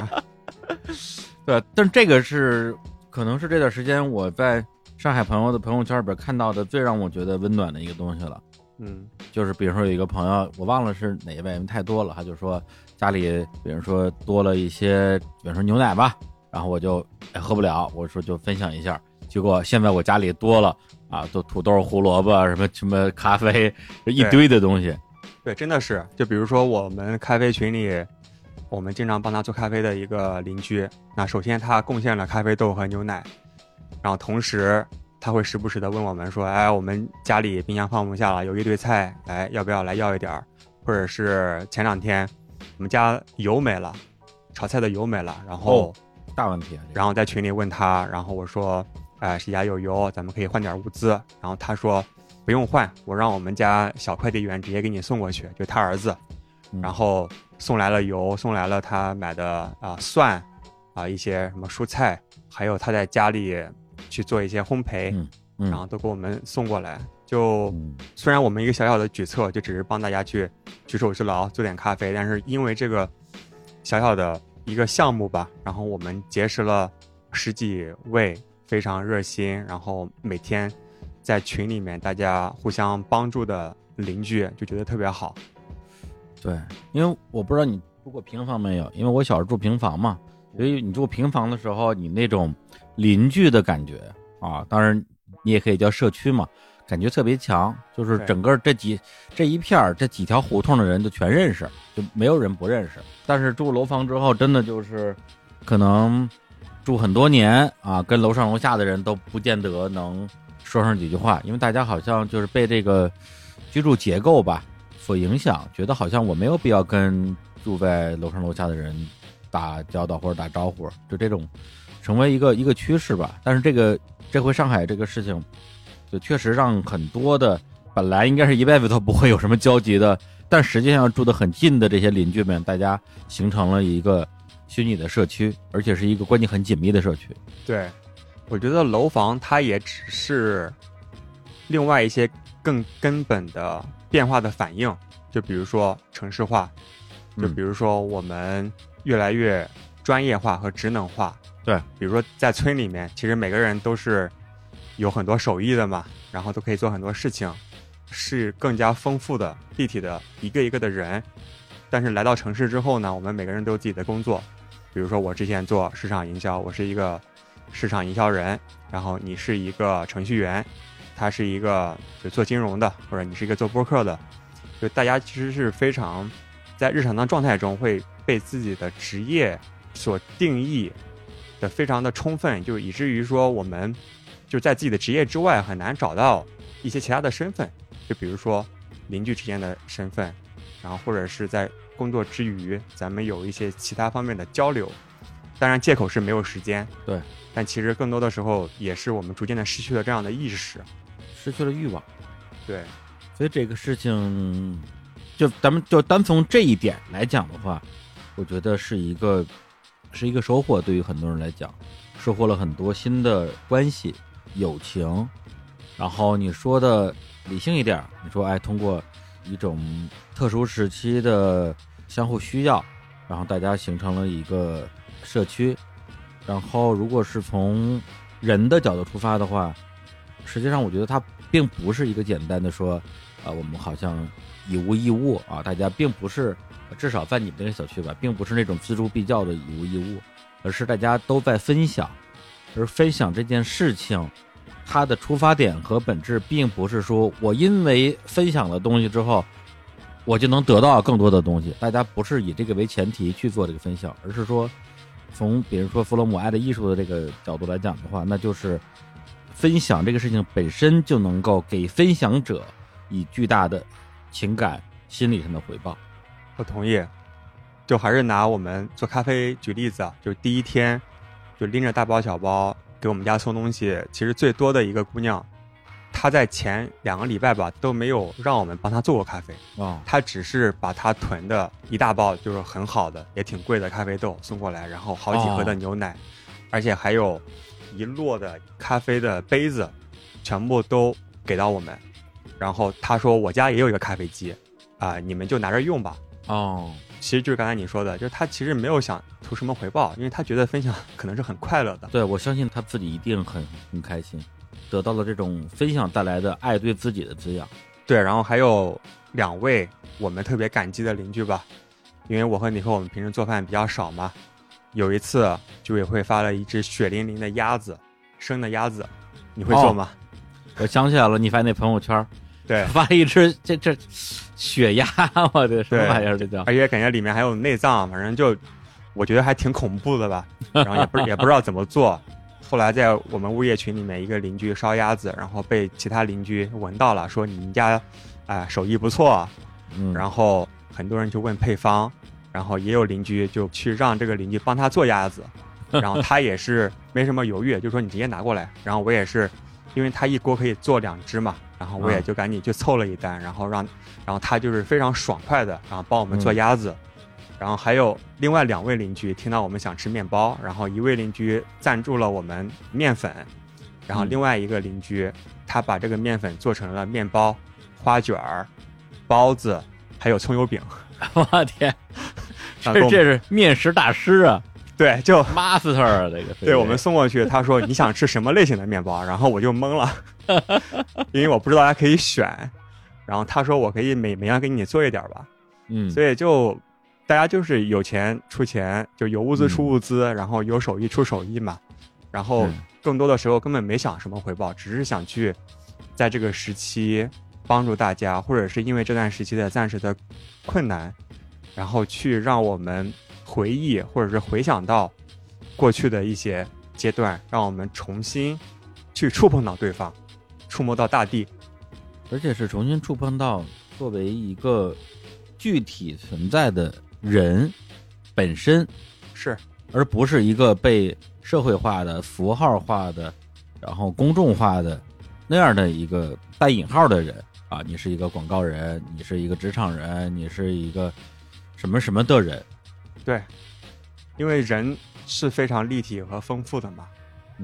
对，但这个是可能是这段时间我在上海朋友的朋友圈里边看到的最让我觉得温暖的一个东西了。嗯，就是比如说有一个朋友，我忘了是哪一位，因为太多了，他就说家里比如说多了一些，比如说牛奶吧，然后我就喝不了，我说就分享一下，结果现在我家里多了。啊，都土豆、胡萝卜什么什么咖啡，一堆的东西。对，真的是。就比如说我们咖啡群里，我们经常帮他做咖啡的一个邻居。那首先他贡献了咖啡豆和牛奶，然后同时他会时不时的问我们说：“哎，我们家里冰箱放不下了，有一堆菜，来要不要来要一点儿？”或者是前两天我们家油没了，炒菜的油没了，然后大问题。然后在群里问他，然后我说。哎，谁家有油，咱们可以换点物资。然后他说不用换，我让我们家小快递员直接给你送过去，就他儿子。然后送来了油，送来了他买的啊蒜，啊一些什么蔬菜，还有他在家里去做一些烘焙，嗯然后都给我们送过来。就虽然我们一个小小的举措，就只是帮大家去举手之劳做点咖啡，但是因为这个小小的一个项目吧，然后我们结识了十几位非常热心，然后每天在群里面大家互相帮助的邻居，就觉得特别好。对，因为我不知道你住过平房没有，因为我小时候住平房嘛，所以你住平房的时候，你那种邻居的感觉啊，当然你也可以叫社区嘛，感觉特别强，就是整个这几这一片儿这几条胡同的人都全认识，就没有人不认识。但是住楼房之后，真的就是可能住很多年啊，跟楼上楼下的人都不见得能说上几句话，因为大家好像就是被这个居住结构吧。所影响，觉得好像我没有必要跟住在楼上楼下的人打交道或者打招呼，就这种成为一个一个趋势吧。但是这个这回上海这个事情，就确实让很多的本来应该是一辈子都不会有什么交集的，但实际上住得很近的这些邻居们，大家形成了一个虚拟的社区，而且是一个关系很紧密的社区。对，我觉得楼房它也只是另外一些更根本的。变化的反应，就比如说城市化，就比如说我们越来越专业化和职能化。对，比如说在村里面，其实每个人都是有很多手艺的嘛，然后都可以做很多事情，是更加丰富的立体的一个一个的人。但是来到城市之后呢，我们每个人都有自己的工作，比如说我之前做市场营销，我是一个市场营销人，然后你是一个程序员。他是一个就做金融的，或者你是一个做播客的，就大家其实是非常在日常的状态中会被自己的职业所定义的非常的充分，就以至于说我们就在自己的职业之外很难找到一些其他的身份，就比如说邻居之间的身份，然后或者是在工作之余咱们有一些其他方面的交流，当然借口是没有时间，对，但其实更多的时候也是我们逐渐的失去了这样的意识。失去了欲望，对，所以这个事情，就咱们就单从这一点来讲的话，我觉得是一个是一个收获，对于很多人来讲，收获了很多新的关系、友情。然后你说的理性一点，你说哎，通过一种特殊时期的相互需要，然后大家形成了一个社区。然后如果是从人的角度出发的话。实际上，我觉得它并不是一个简单的说，啊，我们好像以物易物啊，大家并不是，至少在你们这个小区吧，并不是那种锱铢必较的以物易物，而是大家都在分享，而分享这件事情，它的出发点和本质，并不是说我因为分享了东西之后，我就能得到更多的东西，大家不是以这个为前提去做这个分享，而是说，从比如说弗洛姆爱的艺术的这个角度来讲的话，那就是。分享这个事情本身就能够给分享者以巨大的情感、心理上的回报。我同意。就还是拿我们做咖啡举例子啊，就第一天就拎着大包小包给我们家送东西，其实最多的一个姑娘，她在前两个礼拜吧都没有让我们帮她做过咖啡啊，她只是把她囤的一大包就是很好的也挺贵的咖啡豆送过来，然后好几盒的牛奶，而且还有。一摞的咖啡的杯子，全部都给到我们，然后她说我家也有一个咖啡机，啊，你们就拿着用吧。哦，其实就是刚才你说的，就是他其实没有想图什么回报，因为他觉得分享可能是很快乐的。对，我相信他自己一定很很开心，得到了这种分享带来的爱对自己的滋养。对，然后还有两位我们特别感激的邻居吧，因为我和你和我们平时做饭比较少嘛。有一次，居委会发了一只血淋淋的鸭子，生的鸭子，你会做吗？我想起来了，你发那朋友圈，对，发了一只这这血鸭，我的什么玩意儿这叫？而且感觉里面还有内脏，反正就我觉得还挺恐怖的吧。然后也不也不知道怎么做。后来在我们物业群里面，一个邻居烧鸭子，然后被其他邻居闻到了，说你们家哎手艺不错。嗯，然后很多人就问配方。然后也有邻居就去让这个邻居帮他做鸭子，然后他也是没什么犹豫，就说你直接拿过来。然后我也是因为他一锅可以做两只嘛，然后我也就赶紧去凑了一单，然后让，然后他就是非常爽快的，然后帮我们做鸭子，然后还有另外两位邻居听到我们想吃面包，然后一位邻居赞助了我们面粉，然后另外一个邻居他把这个面粉做成了面包、花卷儿、包子，还有葱油饼。我天，这这是面食大师啊！对，就 master 啊，这个。对我们送过去，他说你想吃什么类型的面包，然后我就懵了，因为我不知道还可以选。然后他说我可以每每样给你做一点吧，嗯，所以就大家就是有钱出钱，就有物资出物资，然后有手艺出手艺嘛。然后更多的时候根本没想什么回报，只是想去在这个时期帮助大家，或者是因为这段时期的暂时的困难，然后去让我们。回忆，或者是回想到过去的一些阶段，让我们重新去触碰到对方，触摸到大地，而且是重新触碰到作为一个具体存在的人本身，是，而不是一个被社会化的、符号化的，然后公众化的那样的一个带引号的人啊！你是一个广告人，你是一个职场人，你是一个什么什么的人。对，因为人是非常立体和丰富的嘛。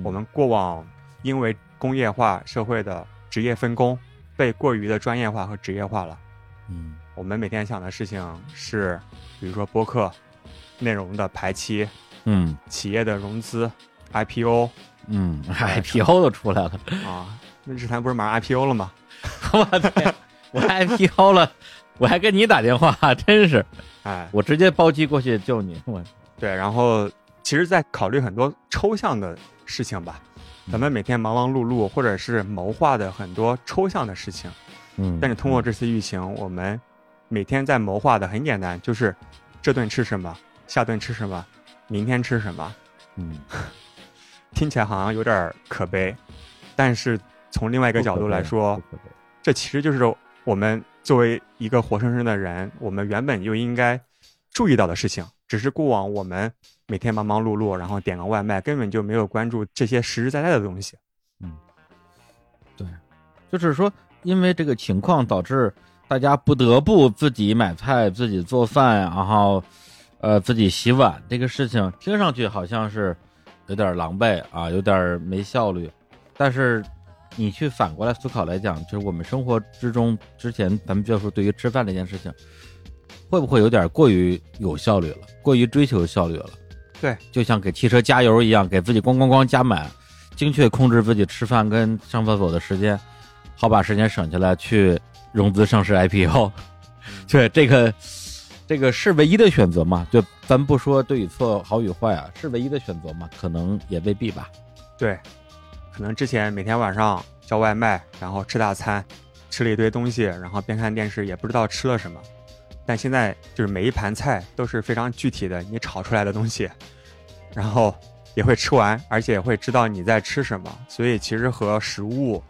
我们过往因为工业化社会的职业分工被过于的专业化和职业化了。嗯，我们每天想的事情是，比如说播客内容的排期，嗯，企业的融资，IPO，嗯，IPO 都出来了啊。那日坛不是马上 IPO 了吗？我天，我 IPO 了，我还跟你打电话，真是。哎，我直接包机过去救你。我，对，然后其实，在考虑很多抽象的事情吧。咱们每天忙忙碌碌，或者是谋划的很多抽象的事情。嗯。但是通过这次疫情，我们每天在谋划的很简单，就是这顿吃什么，下顿吃什么，明天吃什么。嗯。听起来好像有点可悲，但是从另外一个角度来说，这其实就是我们。作为一个活生生的人，我们原本就应该注意到的事情，只是过往我们每天忙忙碌碌，然后点个外卖，根本就没有关注这些实实在在的东西。嗯，对，就是说，因为这个情况导致大家不得不自己买菜、自己做饭，然后呃自己洗碗，这个事情听上去好像是有点狼狈啊，有点没效率，但是。你去反过来思考来讲，就是我们生活之中，之前咱们就说对于吃饭这件事情，会不会有点过于有效率了，过于追求效率了？对，就像给汽车加油一样，给自己咣咣咣加满，精确控制自己吃饭跟上厕所的时间，好把时间省下来去融资上市 IPO。对，这个这个是唯一的选择嘛？就咱不说对与错好与坏啊，是唯一的选择嘛？可能也未必吧。对。可能之前每天晚上叫外卖，然后吃大餐，吃了一堆东西，然后边看电视也不知道吃了什么。但现在就是每一盘菜都是非常具体的，你炒出来的东西，然后也会吃完，而且也会知道你在吃什么。所以其实和食物，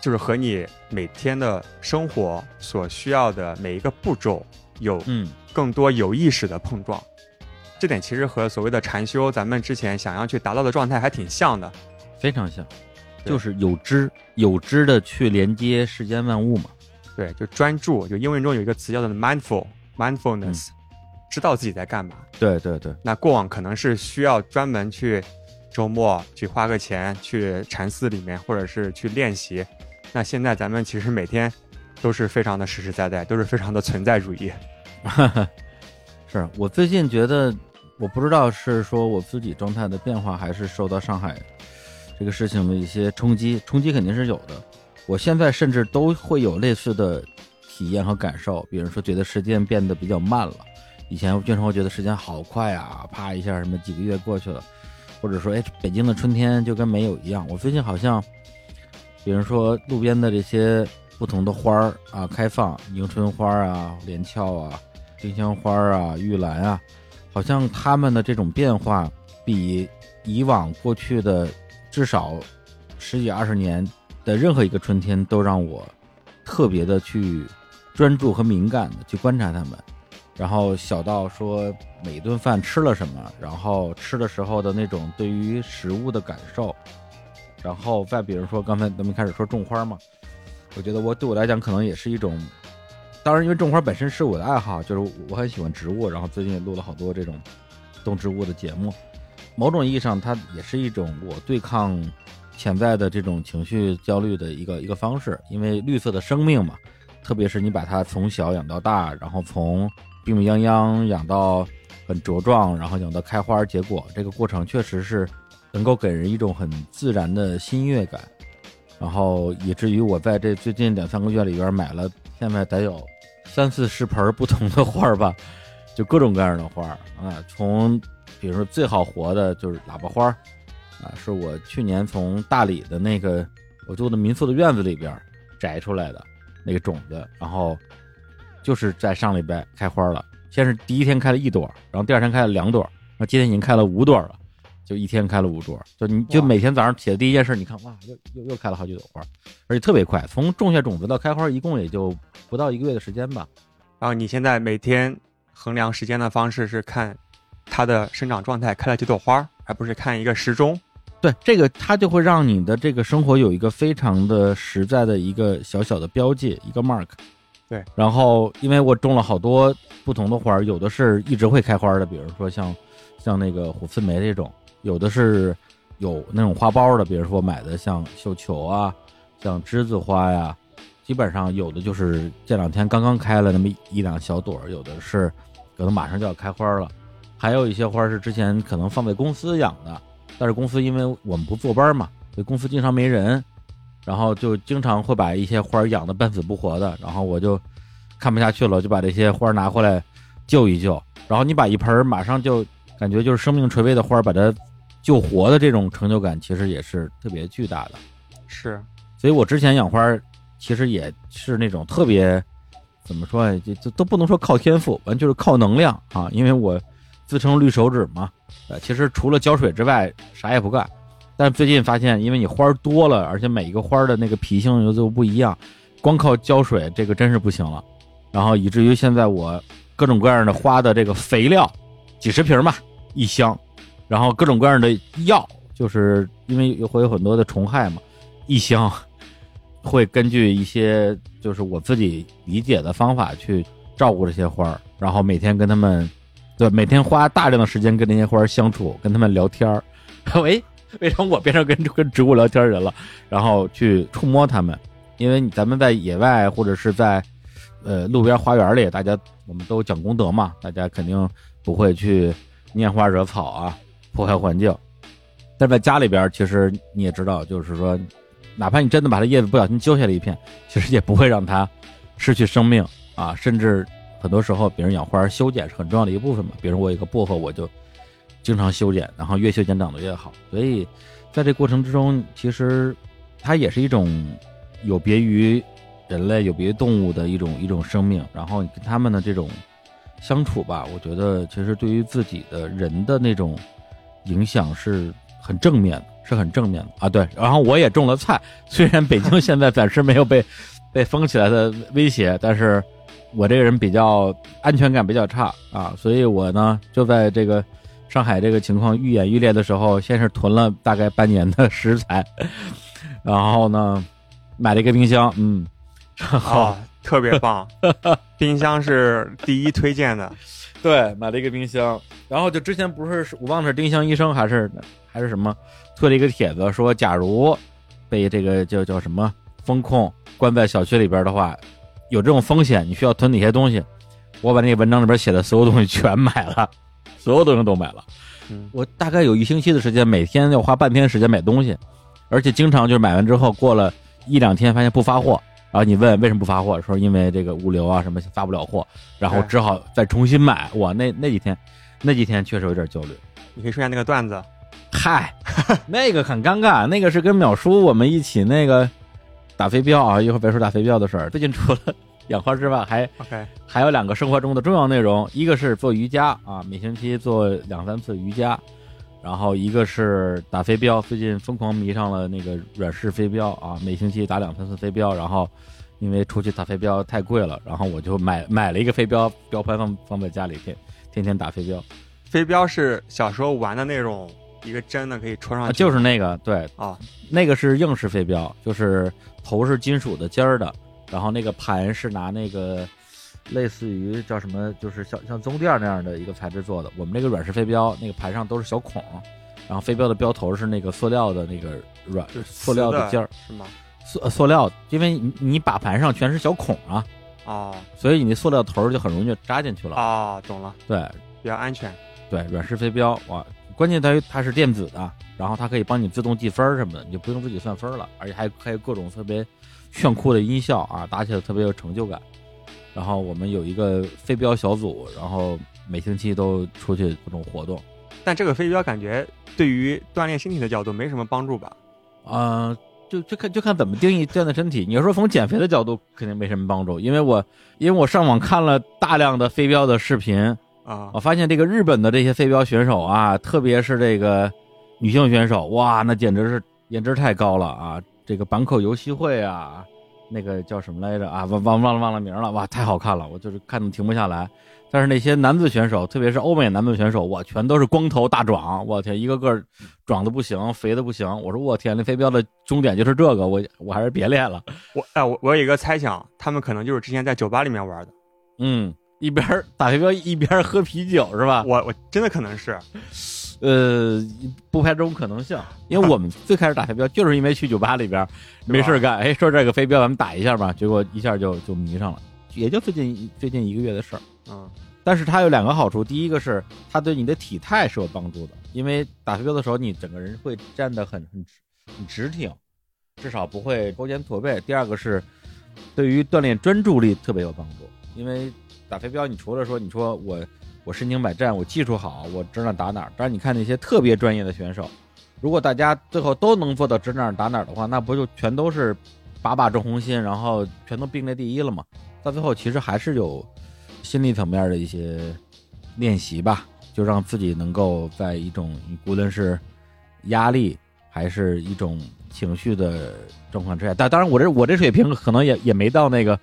就是和你每天的生活所需要的每一个步骤有嗯更多有意识的碰撞。这点其实和所谓的禅修，咱们之前想要去达到的状态还挺像的。非常像，就是有知有知的去连接世间万物嘛。对，就专注，就英文中有一个词叫做 mindful mindfulness，知道自己在干嘛。对对对。那过往可能是需要专门去周末去花个钱去禅寺里面，或者是去练习。那现在咱们其实每天都是非常的实实在在，都是非常的存在主义。是我最近觉得，我不知道是说我自己状态的变化，还是受到上海。这个事情的一些冲击，冲击肯定是有的。我现在甚至都会有类似的体验和感受，比如说觉得时间变得比较慢了。以前经常会觉得时间好快啊，啪一下什么几个月过去了，或者说哎，北京的春天就跟没有一样。我最近好像，比如说路边的这些不同的花儿啊，开放，迎春花啊、连翘啊、丁香花啊、玉兰啊，好像它们的这种变化比以往过去的。至少十几二十年的任何一个春天，都让我特别的去专注和敏感的去观察它们。然后小到说每顿饭吃了什么，然后吃的时候的那种对于食物的感受，然后再比如说刚才咱们开始说种花嘛，我觉得我对我来讲可能也是一种，当然因为种花本身是我的爱好，就是我很喜欢植物，然后最近也录了好多这种动植物的节目，某种意义上它也是一种我对抗潜在的这种情绪焦虑的一个一个方式，因为绿色的生命嘛，特别是你把它从小养到大，然后从病病殃殃养到很茁壮，然后养到开花结果，这个过程确实是能够给人一种很自然的欣悦感，然后以至于我在这最近两三个月里边买了，现在得有三四十盆不同的花吧，就各种各样的花啊，从比如说最好活的就是喇叭花啊，是我去年从大理的那个我住的民宿的院子里边摘出来的那个种子，然后。就是在上礼拜开花了，先是第一天开了一朵，然后第二天开了两朵，那今天已经开了五朵了，就一天开了五朵，就你就每天早上起的第一件事，你看哇，又又又开了好几朵花，而且特别快，从种下种子到开花，一共也就不到一个月的时间吧。然后你现在每天衡量时间的方式是看它的生长状态开了几朵花，而不是看一个时钟。对，这个它就会让你的这个生活有一个非常的实在的一个小小的标记，一个 mark。对，然后因为我种了好多不同的花有的是一直会开花的，比如说像像那个虎刺梅这种，有的是有那种花苞的，比如说买的像绣球啊，像栀子花呀，基本上有的就是这两天刚刚开了那么一两小朵，有的是可能马上就要开花了，还有一些花是之前可能放在公司养的，但是公司因为我们不坐班嘛，所以公司经常没人。然后就经常会把一些花养的半死不活的，然后我就看不下去了，就把这些花拿回来救一救。然后你把一盆马上就感觉就是生命垂危的花把它救活的这种成就感，其实也是特别巨大的。是，所以我之前养花其实也是那种特别怎么说呢，就就都不能说靠天赋，完就是靠能量啊，因为我自称绿手指嘛，呃，其实除了浇水之外啥也不干。但最近发现，因为你花儿多了，而且每一个花儿的那个脾性又都不一样，光靠浇水这个真是不行了。然后以至于现在我各种各样的花的这个肥料，几十瓶吧一箱，然后各种各样的药，就是因为会有很多的虫害嘛，一箱会根据一些就是我自己理解的方法去照顾这些花儿，然后每天跟他们，对，每天花大量的时间跟那些花儿相处，跟他们聊天儿，喂。为什么我变成跟跟植物聊天儿人了？然后去触摸它们，因为咱们在野外或者是在，呃，路边花园里，大家我们都讲功德嘛，大家肯定不会去拈花惹草啊，破坏环境。但在家里边，其实你也知道，就是说，哪怕你真的把它叶子不小心揪下来一片，其实也不会让它失去生命啊。甚至很多时候，别人养花修剪是很重要的一部分嘛。比如我有个薄荷，我就。经常修剪，然后越修剪长得越好，所以在这过程之中，其实它也是一种有别于人类、有别于动物的一种一种生命。然后跟他们的这种相处吧，我觉得其实对于自己的人的那种影响是很正面的，是很正面的啊。对，然后我也种了菜，虽然北京现在暂时没有被被封起来的威胁，但是我这个人比较安全感比较差啊，所以我呢就在这个。上海这个情况愈演愈烈的时候，先是囤了大概半年的食材，然后呢，买了一个冰箱，嗯，好，特别棒，冰箱是第一推荐的，对，买了一个冰箱，然后就之前不是我忘了是丁香医生还是还是什么推了一个帖子说，假如被这个叫叫什么风控关在小区里边的话，有这种风险，你需要囤哪些东西？我把那个文章里边写的所有东西全买了。所有东西都买了，我大概有一星期的时间，每天要花半天时间买东西，而且经常就是买完之后过了一两天发现不发货，然后你问为什么不发货，说因为这个物流啊什么发不了货，然后只好再重新买。哇，那那几天，那几天确实有点焦虑。你可以说下那个段子。嗨，那个很尴尬，那个是跟淼叔我们一起那个打飞镖啊，一会儿别说打飞镖的事儿。最近除了。养花之外，还 OK，还有两个生活中的重要内容，一个是做瑜伽啊，每星期做两三次瑜伽，然后一个是打飞镖，最近疯狂迷上了那个软式飞镖啊，每星期打两三次飞镖，然后因为出去打飞镖太贵了，然后我就买买了一个飞镖标盘放放在家里，天天天打飞镖。飞镖是小时候玩的那种一个针的可以戳上去，就是那个对啊，那个是硬式飞镖，就是头是金属的尖儿的，然后那个盘是拿那个类似于叫什么，就是像像棕垫那样的一个材质做的。我们那个软式飞镖，那个盘上都是小孔，然后飞镖的镖头是那个塑料的那个软塑料的尖儿，是吗？塑塑料，因为你你把盘上全是小孔啊，哦，所以你那塑料头就很容易就扎进去了。啊，懂了，对，比较安全，对，软式飞镖哇，关键在于它是电子的，然后它可以帮你自动计分什么的，你就不用自己算分了，而且还还有各种特别炫酷的音效啊，打起来特别有成就感。然后我们有一个飞镖小组，然后每星期都出去各种活动，但这个飞镖感觉对于锻炼身体的角度没什么帮助吧？啊。就就看就看怎么定义锻炼身体。你要说从减肥的角度，肯定没什么帮助，因为我因为我上网看了大量的飞镖的视频啊，我发现这个日本的这些飞镖选手啊，特别是这个女性选手，哇，那简直是颜值太高了啊！这个坂口游戏会啊，那个叫什么来着啊？忘忘忘了忘了名了，哇，太好看了，我就是看的停不下来。但是那些男子选手，特别是欧美男子选手，哇全都是光头大壮，我天，一个个壮的不行，肥的不行。我说我天，那飞镖的终点就是这个，我我还是别练了。我哎，我我有一个猜想，他们可能就是之前在酒吧里面玩的，嗯，一边打飞镖一边喝啤酒是吧？我我真的可能是，呃，不排这种可能性，因为我们最开始打飞镖就是因为去酒吧里边没事干，哎，说这个飞镖咱们打一下吧，结果一下就就迷上了，也就最近最近一个月的事儿。嗯，但是它有两个好处，第一个是它对你的体态是有帮助的，因为打飞镖的时候你整个人会站得很很直很直挺，至少不会勾肩驼背。第二个是对于锻炼专注力特别有帮助，因为打飞镖你除了说你说我我身经百战，我技术好，我指哪打哪，但是你看那些特别专业的选手，如果大家最后都能做到指哪打哪的话，那不就全都是把把中红心，然后全都并列第一了吗？到最后其实还是有。心理层面的一些练习吧，就让自己能够在一种无论是压力还是一种情绪的状况之下，但当然我这我这水平可能也也没到那个，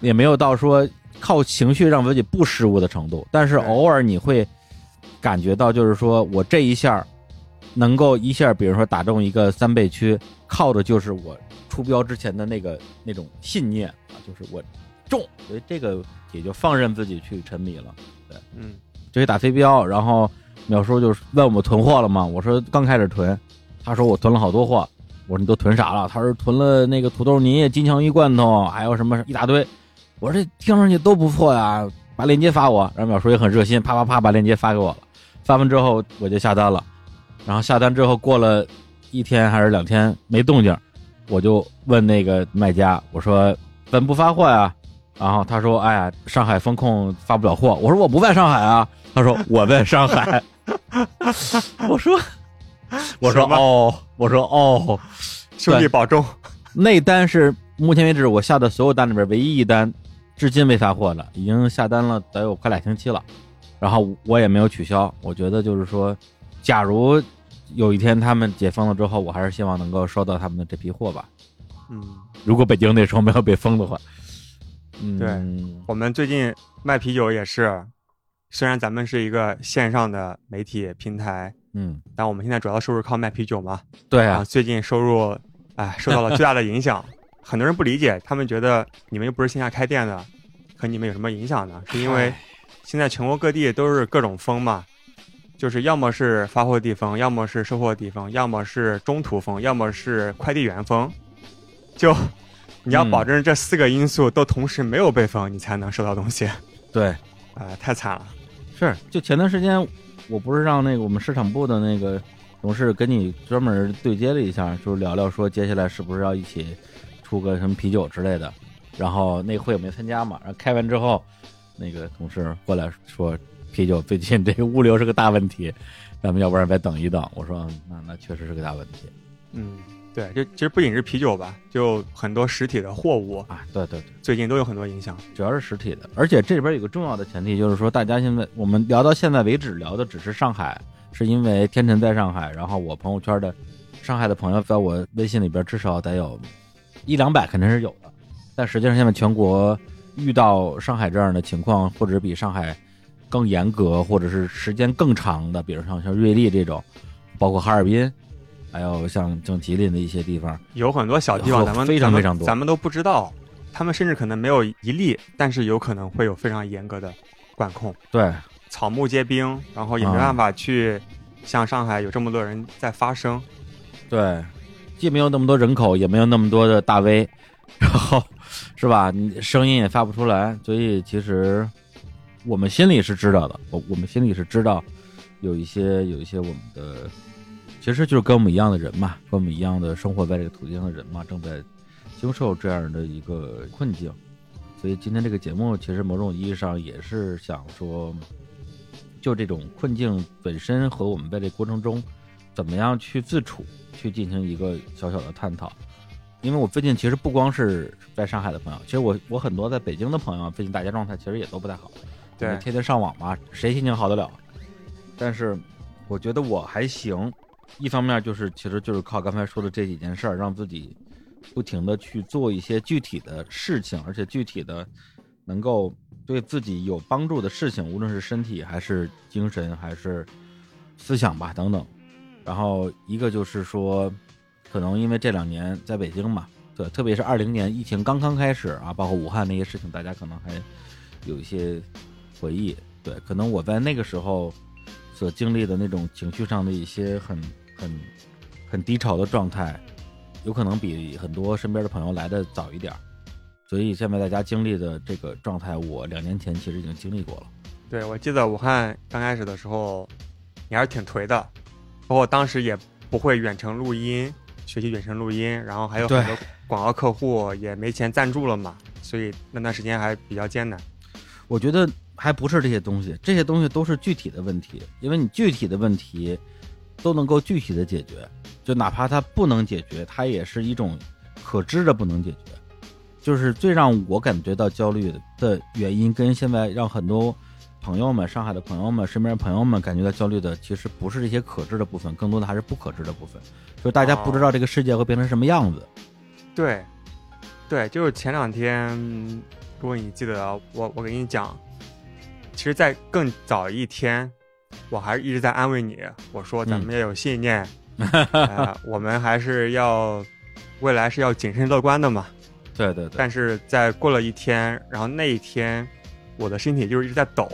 也没有到说靠情绪让自己不失误的程度，但是偶尔你会感觉到，就是说我这一下能够一下，比如说打中一个三倍区，靠的就是我出标之前的那个那种信念啊，就是我中，所以这个。也就放任自己去沉迷了，对，嗯，就去打飞镖，然后淼叔就问我们囤货了吗，我说刚开始囤，他说我囤了好多货，我说你都囤啥了？他说囤了那个土豆泥、金枪鱼罐头，还有什么一大堆。我说这听上去都不错呀，把链接发我。然后淼叔也很热心，啪啪啪把链接发给我了。发完之后我就下单了，然后下单之后过了一天还是两天没动静，我就问那个卖家，我说怎不发货呀？然后他说：“哎呀，上海风控发不了货。”我说：“我不在上海啊。”他说：“我在上海。”我说：“ 我说哦，我说哦，兄弟保重。”那单是目前为止我下的所有单里边唯一一单，至今未发货的，已经下单了得有快俩星期了。然后我也没有取消。我觉得就是说，假如有一天他们解封了之后，我还是希望能够收到他们的这批货吧。嗯，如果北京那时候没有被封的话。嗯对，我们最近卖啤酒也是，虽然咱们是一个线上的媒体平台，嗯，但我们现在主要收入靠卖啤酒嘛。对啊，最近收入，哎，受到了巨大的影响。很多人不理解，他们觉得你们又不是线下开店的，和你们有什么影响呢？是因为现在全国各地都是各种封嘛，就是要么是发货地封，要么是收货地封，要么是中途封，要么是快递员封，就。你要保证这四个因素都同时没有被封，你才能收到东西。对，啊，太惨了。是，就前段时间，我不是让那个我们市场部的那个同事跟你专门对接了一下，就是聊聊说接下来是不是要一起出个什么啤酒之类的。然后那会也没参加嘛，然后开完之后，那个同事过来说啤酒最近这个物流是个大问题，咱们要不然再等一等。我说那那确实是个大问题。嗯。对，就其实不仅是啤酒吧，就很多实体的货物啊，对对对，最近都有很多影响，主要是实体的。而且这里边有个重要的前提，就是说大家现在我们聊到现在为止聊的只是上海，是因为天辰在上海，然后我朋友圈的上海的朋友在我微信里边至少得有一两百，肯定是有的。但实际上现在全国遇到上海这样的情况，或者比上海更严格，或者是时间更长的，比如像像瑞丽这种。包括哈尔滨，还有像像吉林的一些地方，有很多小地方，咱们非常非常多，咱们都不知道。他们甚至可能没有一例，但是有可能会有非常严格的管控。对，草木皆兵，然后也没办法去像上海有这么多人在发声。对，既没有那么多人口，也没有那么多的大 V，然后是吧？你声音也发不出来，所以其实我们心里是知道的。我我们心里是知道有一些有一些我们的，其实就是跟我们一样的人嘛，跟我们一样的生活在这个土地上的人嘛，正在。经受这样的一个困境，所以今天这个节目其实某种意义上也是想说，就这种困境本身和我们在这过程中怎么样去自处，去进行一个小小的探讨。因为我最近其实不光是在上海的朋友，其实我我很多在北京的朋友，最近大家状态其实也都不太好，对，天天上网嘛，谁心情好得了？但是我觉得我还行，一方面就是其实就是靠刚才说的这几件事儿，让自己。不停的去做一些具体的事情，而且具体的能够对自己有帮助的事情，无论是身体还是精神还是思想吧等等。然后一个就是说，可能因为这两年在北京嘛，对，特别是二零年疫情刚刚开始啊，包括武汉那些事情，大家可能还有一些回忆。对，可能我在那个时候所经历的那种情绪上的一些很很很低潮的状态。有可能比很多身边的朋友来的早一点，所以现在大家经历的这个状态，我两年前其实已经经历过了。对，我记得武汉刚开始的时候，你还是挺颓的，包括当时也不会远程录音，学习远程录音，然后还有很多广告客户也没钱赞助了嘛，所以那段时间还比较艰难。我觉得还不是这些东西，这些东西都是具体的问题，因为你具体的问题都能够具体的解决。就哪怕它不能解决，它也是一种可知的不能解决。就是最让我感觉到焦虑的原因，跟现在让很多朋友们、上海的朋友们、身边朋友们感觉到焦虑的，其实不是这些可知的部分，更多的还是不可知的部分。就大家不知道这个世界会变成什么样子。对，对，就是前两天，如果你记得，我我给你讲，其实，在更早一天，我还是一直在安慰你，我说咱们要有信念。我们还是要未来是要谨慎乐观的嘛？对对对。但是在过了一天，然后那一天，我的身体就是一直在抖。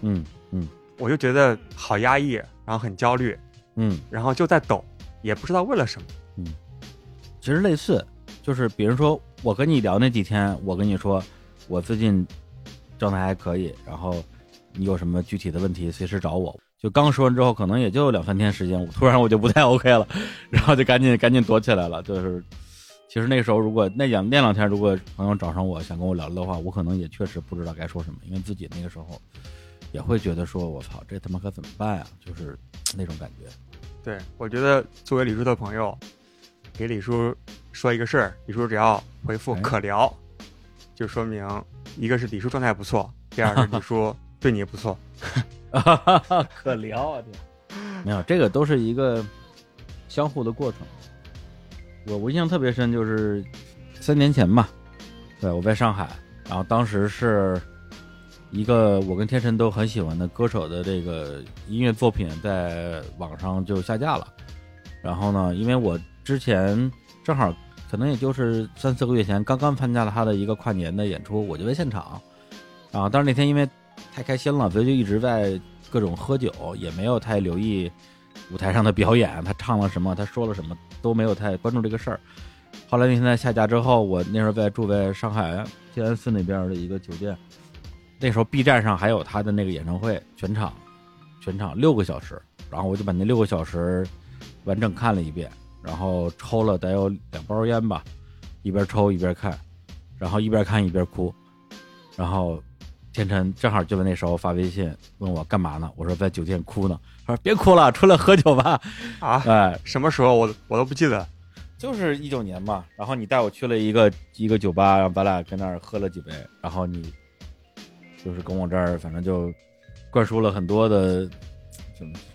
嗯嗯。我就觉得好压抑，然后很焦虑。嗯。然后就在抖，也不知道为了什么。嗯。其实类似，就是比如说我跟你聊那几天，我跟你说我最近状态还可以，然后你有什么具体的问题，随时找我。就刚说完之后，可能也就两三天时间，我突然我就不太 OK 了，然后就赶紧赶紧躲起来了。就是，其实那时候如果那两那两天，如果朋友找上我想跟我聊聊的话，我可能也确实不知道该说什么，因为自己那个时候也会觉得说，我操，这他妈可怎么办呀？就是那种感觉。对，我觉得作为李叔的朋友，给李叔说一个事儿，李叔只要回复可聊，就说明一个是李叔状态不错，第二是李叔对你不错。哈哈哈，可聊啊！这没有，这个都是一个相互的过程。我我印象特别深，就是三年前吧，对我在上海，然后当时是一个我跟天神都很喜欢的歌手的这个音乐作品在网上就下架了。然后呢，因为我之前正好可能也就是三四个月前刚刚参加了他的一个跨年的演出，我就在现场。然后但是那天因为太开心了，所以就一直在各种喝酒，也没有太留意舞台上的表演。他唱了什么，他说了什么，都没有太关注这个事儿。后来那天在下架之后，我那时候在住在上海静安寺那边的一个酒店，那时候 B 站上还有他的那个演唱会，全场全场六个小时，然后我就把那六个小时完整看了一遍，然后抽了得有两包烟吧，一边抽一边看，然后一边看一边哭，然后。天辰正好就在那时候发微信问我干嘛呢？我说在酒店哭呢。他说别哭了，出来喝酒吧。啊，哎，什么时候我我都不记得，就是一九年嘛。然后你带我去了一个一个酒吧，然后咱俩跟那儿喝了几杯。然后你就是跟我这儿，反正就灌输了很多的。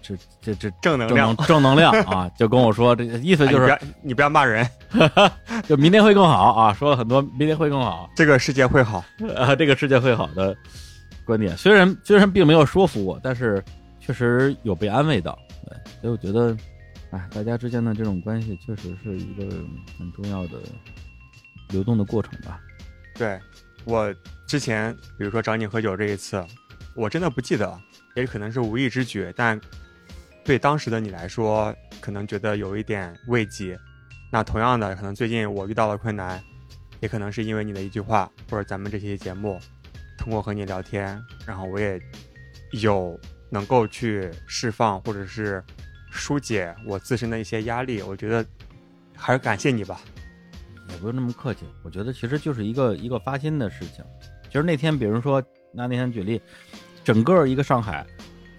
这这这正能量，正能量啊！就跟我说，这意思就是你不要骂人，就明天会更好啊！说了很多，明天会更好，这个世界会好啊！这个世界会好的观点，虽然虽然并没有说服我，但是确实有被安慰到。对，所以我觉得，哎，大家之间的这种关系确实是一个很重要的流动的过程吧。对我之前，比如说找你喝酒这一次，我真的不记得，也可能是无意之举，但对当时的你来说，可能觉得有一点慰藉。那同样的，可能最近我遇到了困难，也可能是因为你的一句话，或者咱们这期节目，通过和你聊天，然后我也有能够去释放或者是疏解我自身的一些压力。我觉得还是感谢你吧。也不用那么客气，我觉得其实就是一个一个发心的事情。其实那天，比如说拿那天举例，整个一个上海，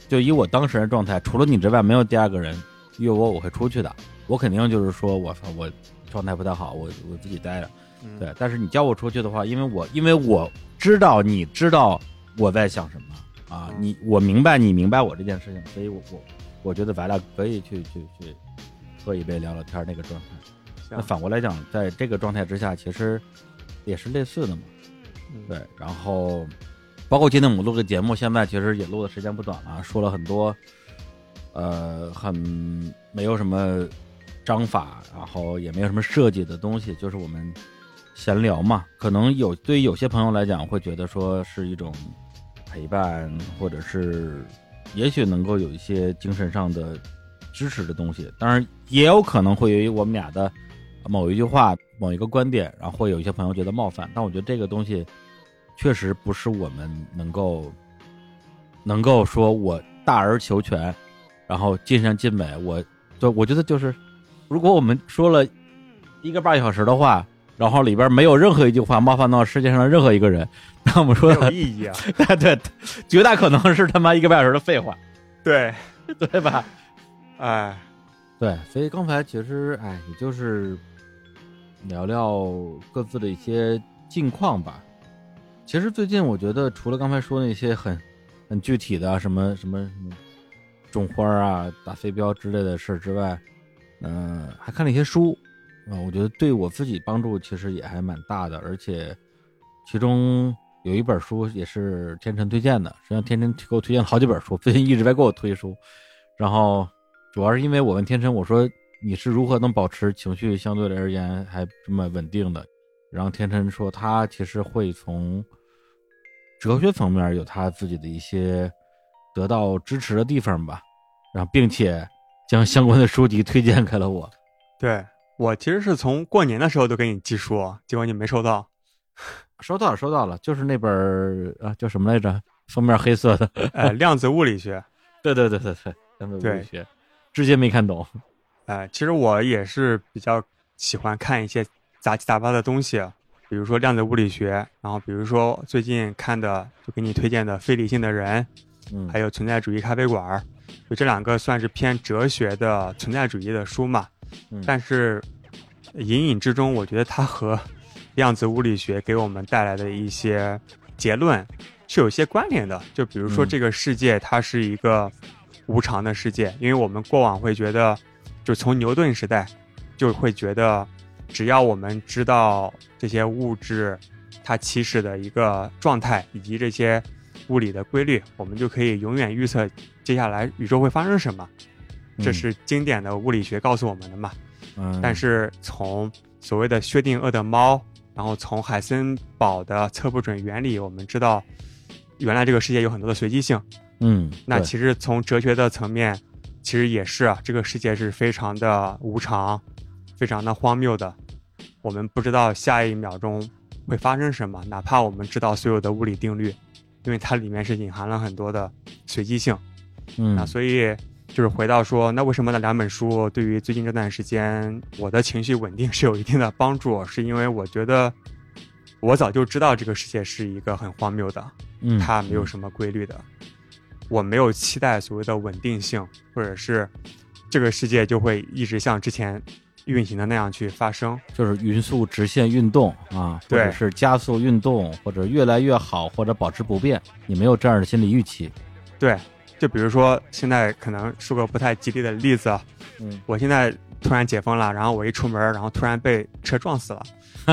就以我当时的状态，除了你之外，没有第二个人约我，我会出去的。我肯定就是说，我操，我状态不太好，我我自己待着。对，但是你叫我出去的话，因为我因为我知道你知道我在想什么啊，你我明白你明白我这件事情，所以我我我觉得咱俩可以去去去喝一杯聊聊天那个状态。那反过来讲，在这个状态之下，其实也是类似的嘛。对，然后包括今天我们录的节目，现在其实也录的时间不短了，说了很多，呃，很没有什么。章法，然后也没有什么设计的东西，就是我们闲聊嘛。可能有对于有些朋友来讲，会觉得说是一种陪伴，或者是也许能够有一些精神上的支持的东西。当然，也有可能会由于我们俩的某一句话、某一个观点，然后会有一些朋友觉得冒犯。但我觉得这个东西确实不是我们能够能够说我大而求全，然后尽善尽美。我就我觉得就是。如果我们说了一个半小时的话，然后里边没有任何一句话冒犯到世界上的任何一个人，那我们说有意义啊？对对，绝大可能是他妈一个半小时的废话，对 对吧？哎，对，所以刚才其实哎，也就是聊聊各自的一些近况吧。其实最近我觉得，除了刚才说那些很很具体的什么什么什么种花啊、打飞镖之类的事之外，嗯，还看了一些书，啊，我觉得对我自己帮助其实也还蛮大的，而且其中有一本书也是天辰推荐的，实际上天辰给我推荐了好几本书，最近一直在给我推书，然后主要是因为我问天辰，我说你是如何能保持情绪相对而言还这么稳定的？然后天辰说他其实会从哲学层面有他自己的一些得到支持的地方吧，然后并且。将相关的书籍推荐给了我，对我其实是从过年的时候都给你寄书，结果你没收到，收到了，收到了，就是那本啊叫什么来着，封面黑色的，呃，量子物理学，对对对对对，量子物理学，至今没看懂，哎，其实我也是比较喜欢看一些杂七杂八的东西，比如说量子物理学，然后比如说最近看的就给你推荐的非理性的人，嗯，还有存在主义咖啡馆。就这两个算是偏哲学的存在主义的书嘛，但是隐隐之中，我觉得它和量子物理学给我们带来的一些结论是有些关联的。就比如说，这个世界它是一个无常的世界，因为我们过往会觉得，就从牛顿时代就会觉得，只要我们知道这些物质它起始的一个状态以及这些物理的规律，我们就可以永远预测。接下来宇宙会发生什么？这是经典的物理学告诉我们的嘛？嗯。但是从所谓的薛定谔的猫，然后从海森堡的测不准原理，我们知道，原来这个世界有很多的随机性。嗯。那其实从哲学的层面，其实也是啊，这个世界是非常的无常，非常的荒谬的。我们不知道下一秒钟会发生什么，哪怕我们知道所有的物理定律，因为它里面是隐含了很多的随机性。嗯，那所以就是回到说，那为什么那两本书对于最近这段时间我的情绪稳定是有一定的帮助？是因为我觉得我早就知道这个世界是一个很荒谬的，嗯，它没有什么规律的，我没有期待所谓的稳定性，或者是这个世界就会一直像之前运行的那样去发生，就是匀速直线运动啊，或者是加速运动，或者越来越好，或者保持不变，你没有这样的心理预期，对。就比如说，现在可能说个不太吉利的例子，嗯，我现在突然解封了，然后我一出门，然后突然被车撞死了，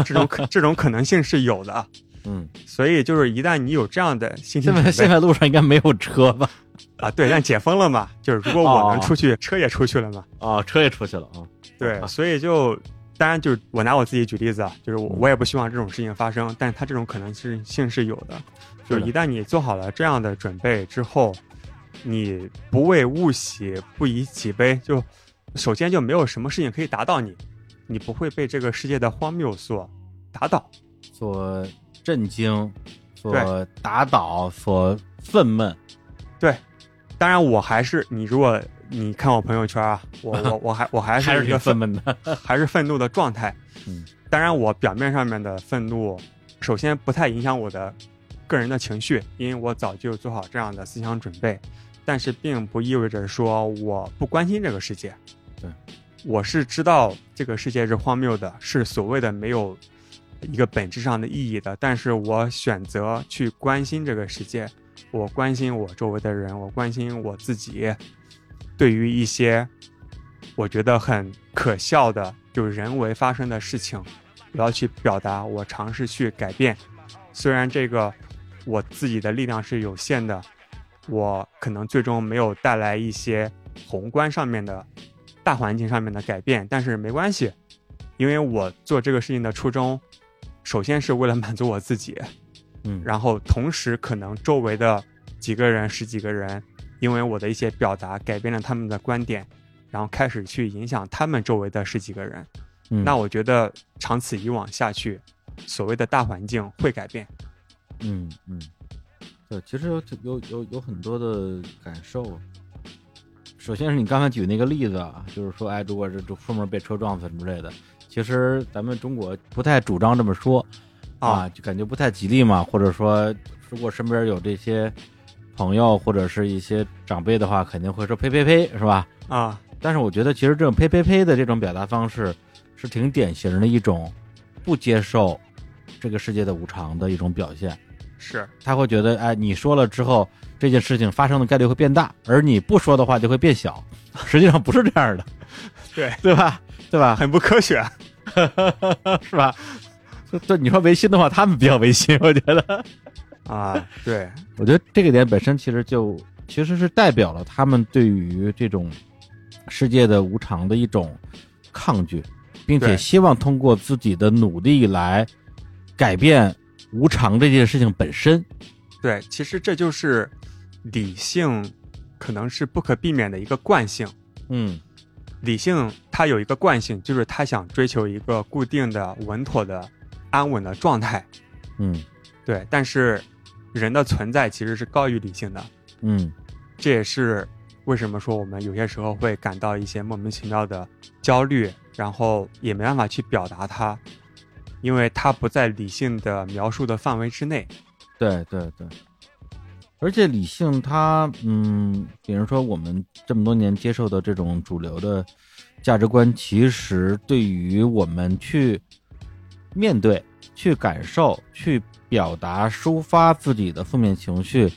这种可 这种可能性是有的，嗯，所以就是一旦你有这样的心情，现在现在路上应该没有车吧？啊，对，但解封了嘛，就是如果我能出去，车也出去了嘛。哦，车也出去了啊。对，所以就当然就是我拿我自己举例子啊，就是我我也不希望这种事情发生，但是它这种可能性是有的。就一旦你做好了这样的准备之后，你不为物喜，不以己悲，就首先就没有什么事情可以打倒你，你不会被这个世界的荒谬所打倒、所震惊、所打倒、所愤懑。对，当然我还是你，如果你看我朋友圈啊，我 我我还我还是一个愤懑的，还是愤怒的状态。嗯，当然我表面上面的愤怒，首先不太影响我的。个人的情绪，因为我早就做好这样的思想准备，但是并不意味着说我不关心这个世界。对，我是知道这个世界是荒谬的，是所谓的没有一个本质上的意义的。但是我选择去关心这个世界，我关心我周围的人，我关心我自己。对于一些我觉得很可笑的，就人为发生的事情，我要去表达，我尝试去改变。虽然这个。我自己的力量是有限的，我可能最终没有带来一些宏观上面的大环境上面的改变，但是没关系，因为我做这个事情的初衷，首先是为了满足我自己，嗯，然后同时可能周围的几个人、十几个人，因为我的一些表达改变了他们的观点，然后开始去影响他们周围的十几个人，那我觉得长此以往下去，所谓的大环境会改变。嗯嗯，对，其实有有有有很多的感受。首先是你刚才举那个例子啊，就是说，哎，如果是出门被车撞死什么之类的，其实咱们中国不太主张这么说啊，就感觉不太吉利嘛。或者说，如果身边有这些朋友或者是一些长辈的话，肯定会说呸呸呸，是吧？啊，但是我觉得，其实这种呸呸呸的这种表达方式，是挺典型的一种不接受这个世界的无常的一种表现。是，他会觉得，哎，你说了之后，这件事情发生的概率会变大，而你不说的话就会变小。实际上不是这样的，对对吧？对吧？很不科学，是吧？对，你说违心的话，他们比较违心，我觉得。啊，对，我觉得这个点本身其实就其实是代表了他们对于这种世界的无常的一种抗拒，并且希望通过自己的努力来改变。无常这件事情本身，对，其实这就是理性，可能是不可避免的一个惯性。嗯，理性它有一个惯性，就是它想追求一个固定的、稳妥的、安稳的状态。嗯，对。但是人的存在其实是高于理性的。嗯，这也是为什么说我们有些时候会感到一些莫名其妙的焦虑，然后也没办法去表达它。因为它不在理性的描述的范围之内，对对对，而且理性它，嗯，比如说我们这么多年接受的这种主流的价值观，其实对于我们去面对、去感受、去表达、抒发自己的负面情绪，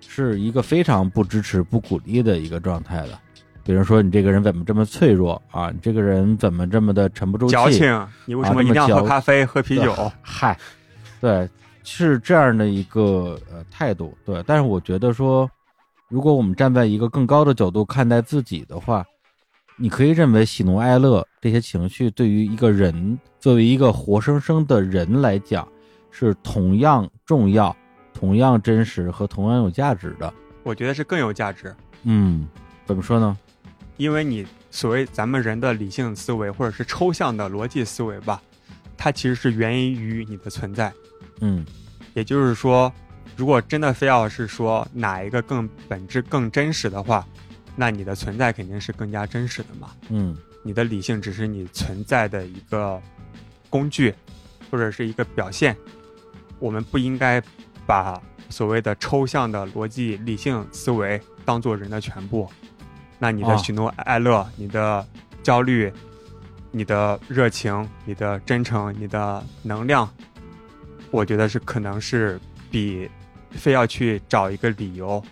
是一个非常不支持、不鼓励的一个状态的。比如说，你这个人怎么这么脆弱啊？你这个人怎么这么的沉不住气？矫情，你为什么一定要喝咖啡、喝啤酒？嗨，对，是这样的一个呃态度。对，但是我觉得说，如果我们站在一个更高的角度看待自己的话，你可以认为喜怒哀乐这些情绪对于一个人，作为一个活生生的人来讲，是同样重要、同样真实和同样有价值的。我觉得是更有价值。嗯，怎么说呢？因为你所谓咱们人的理性思维或者是抽象的逻辑思维吧，它其实是源于你的存在，嗯，也就是说，如果真的非要是说哪一个更本质更真实的话，那你的存在肯定是更加真实的嘛，嗯，你的理性只是你存在的一个工具或者是一个表现，我们不应该把所谓的抽象的逻辑理性思维当做人的全部。那你的喜怒哀乐，你的焦虑，你的热情，你的真诚，你的能量，我觉得是可能是比非要去找一个理由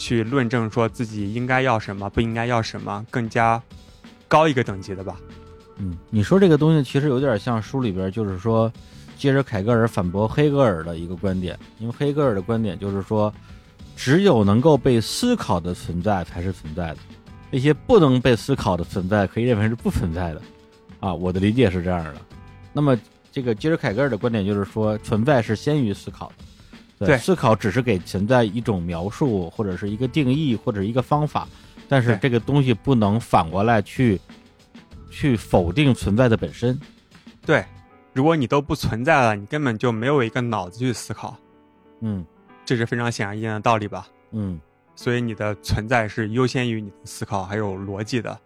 去论证说自己应该要什么，不应该要什么，更加高一个等级的吧。嗯，你说这个东西其实有点像书里边，就是说接着凯格尔反驳黑格尔的一个观点，因为黑格尔的观点就是说。只有能够被思考的存在才是存在的，那些不能被思考的存在可以认为是不存在的，啊，我的理解是这样的。那么，这个接着凯格尔的观点就是说，存在是先于思考的，对，思考只是给存在一种描述或者是一个定义或者一个方法，但是这个东西不能反过来去去否定存在的本身。对，如果你都不存在了，你根本就没有一个脑子去思考。嗯。这是非常显而易见的道理吧？嗯，所以你的存在是优先于你的思考还有逻辑的。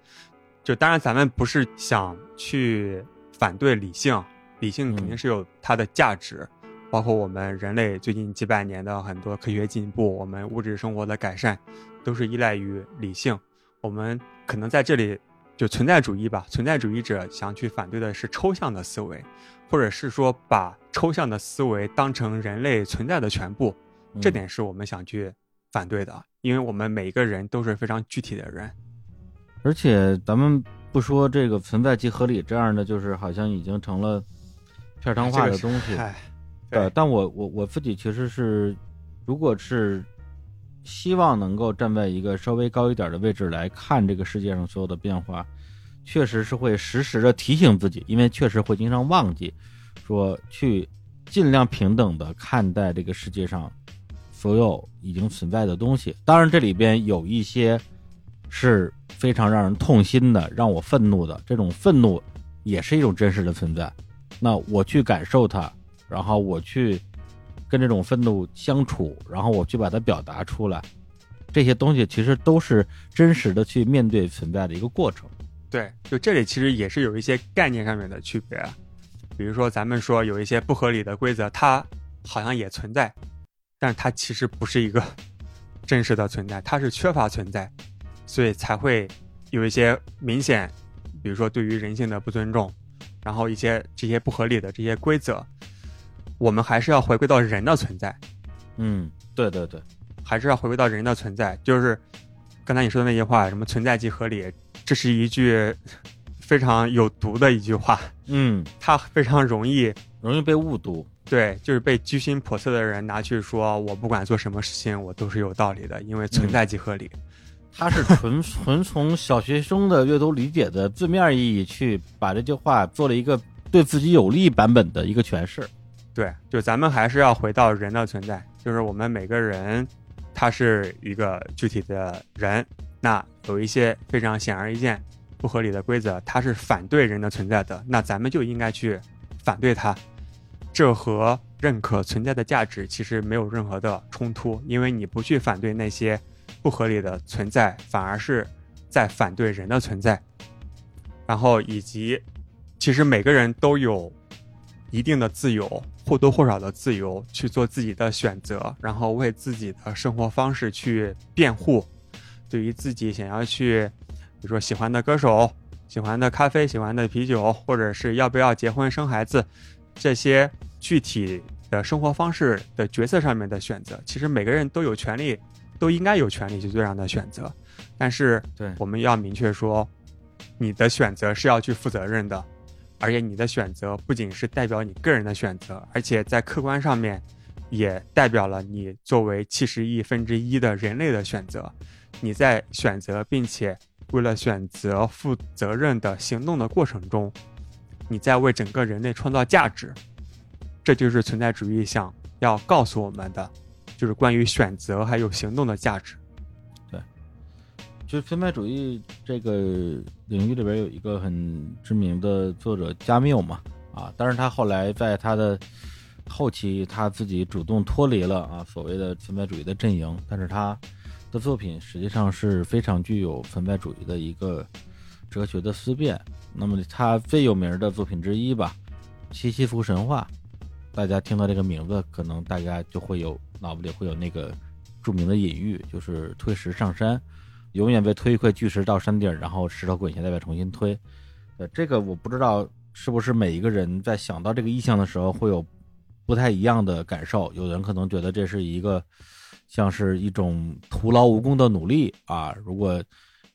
就当然，咱们不是想去反对理性，理性肯定是有它的价值。包括我们人类最近几百年的很多科学进步，我们物质生活的改善，都是依赖于理性。我们可能在这里就存在主义吧，存在主义者想去反对的是抽象的思维，或者是说把抽象的思维当成人类存在的全部。这点是我们想去反对的，因为我们每一个人都是非常具体的人，而且咱们不说这个存在即合理这样的，就是好像已经成了片汤化的东西。对，但我我我自己其实是，如果是希望能够站在一个稍微高一点的位置来看这个世界上所有的变化，确实是会时时的提醒自己，因为确实会经常忘记，说去尽量平等的看待这个世界上。所有已经存在的东西，当然这里边有一些是非常让人痛心的，让我愤怒的。这种愤怒也是一种真实的存在。那我去感受它，然后我去跟这种愤怒相处，然后我去把它表达出来。这些东西其实都是真实的去面对存在的一个过程。对，就这里其实也是有一些概念上面的区别。比如说，咱们说有一些不合理的规则，它好像也存在。但是它其实不是一个 真实的存在，它是缺乏存在，所以才会有一些明显，比如说对于人性的不尊重，然后一些这些不合理的这些规则，我们还是要回归到人的存在。嗯，对对对，还是要回归到人的存在。就是刚才你说的那句话，什么存在即合理，这是一句非常有毒的一句话。嗯，它非常容易容易被误读。对，就是被居心叵测的人拿去说，我不管做什么事情，我都是有道理的，因为存在即合理。他是纯纯从小学生的阅读理解的字面意义去把这句话做了一个对自己有利版本的一个诠释。对，就咱们还是要回到人的存在，就是我们每个人，他是一个具体的人，那有一些非常显而易见不合理的规则，它是反对人的存在的，那咱们就应该去反对它。这和认可存在的价值其实没有任何的冲突，因为你不去反对那些不合理的存在，反而是在反对人的存在。然后以及，其实每个人都有一定的自由，或多或少的自由去做自己的选择，然后为自己的生活方式去辩护。对于自己想要去，比如说喜欢的歌手、喜欢的咖啡、喜欢的啤酒，或者是要不要结婚生孩子。这些具体的生活方式的角色上面的选择，其实每个人都有权利，都应该有权利去做这样的选择。但是，对，我们要明确说，你的选择是要去负责任的，而且你的选择不仅是代表你个人的选择，而且在客观上面也代表了你作为七十亿分之一的人类的选择。你在选择并且为了选择负责任的行动的过程中。你在为整个人类创造价值，这就是存在主义想要告诉我们的，就是关于选择还有行动的价值。就是存在主义这个领域里边有一个很知名的作者加缪嘛，啊，但是他后来在他的后期他自己主动脱离了啊所谓的存在主义的阵营，但是他的作品实际上是非常具有存在主义的一个哲学的思辨。那么他最有名的作品之一吧，《西西弗神话》，大家听到这个名字，可能大家就会有脑子里会有那个著名的隐喻，就是推石上山，永远被推一块巨石到山顶，然后石头滚下来再重新推。呃，这个我不知道是不是每一个人在想到这个意象的时候会有不太一样的感受。有人可能觉得这是一个像是一种徒劳无功的努力啊。如果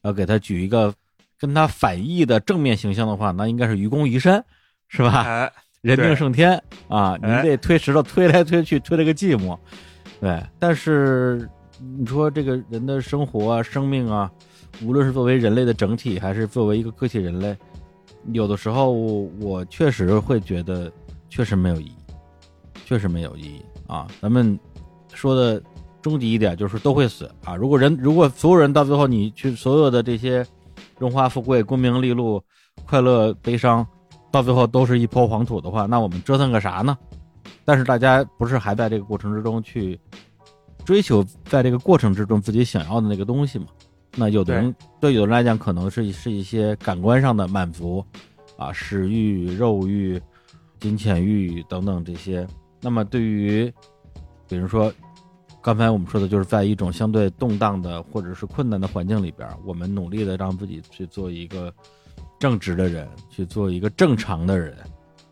要给他举一个。跟他反义的正面形象的话，那应该是愚公移山，是吧？人定胜天啊！你这推石头推来推去，推了个寂寞。对，但是你说这个人的生活啊、生命啊，无论是作为人类的整体，还是作为一个个体人类，有的时候我确实会觉得确实没有意义，确实没有意义啊。咱们说的终极一点就是都会死啊。如果人如果所有人到最后你去所有的这些荣华富贵、功名利禄、快乐悲伤，到最后都是一坡黄土的话，那我们折腾个啥呢？但是大家不是还在这个过程之中去追求，在这个过程之中自己想要的那个东西嘛？那有的人对有的人来讲，可能是是一些感官上的满足，啊，食欲、肉欲、金钱欲等等这些。那么对于，比如说刚才我们说的，就是在一种相对动荡的或者是困难的环境里边，我们努力的让自己去做一个正直的人，去做一个正常的人，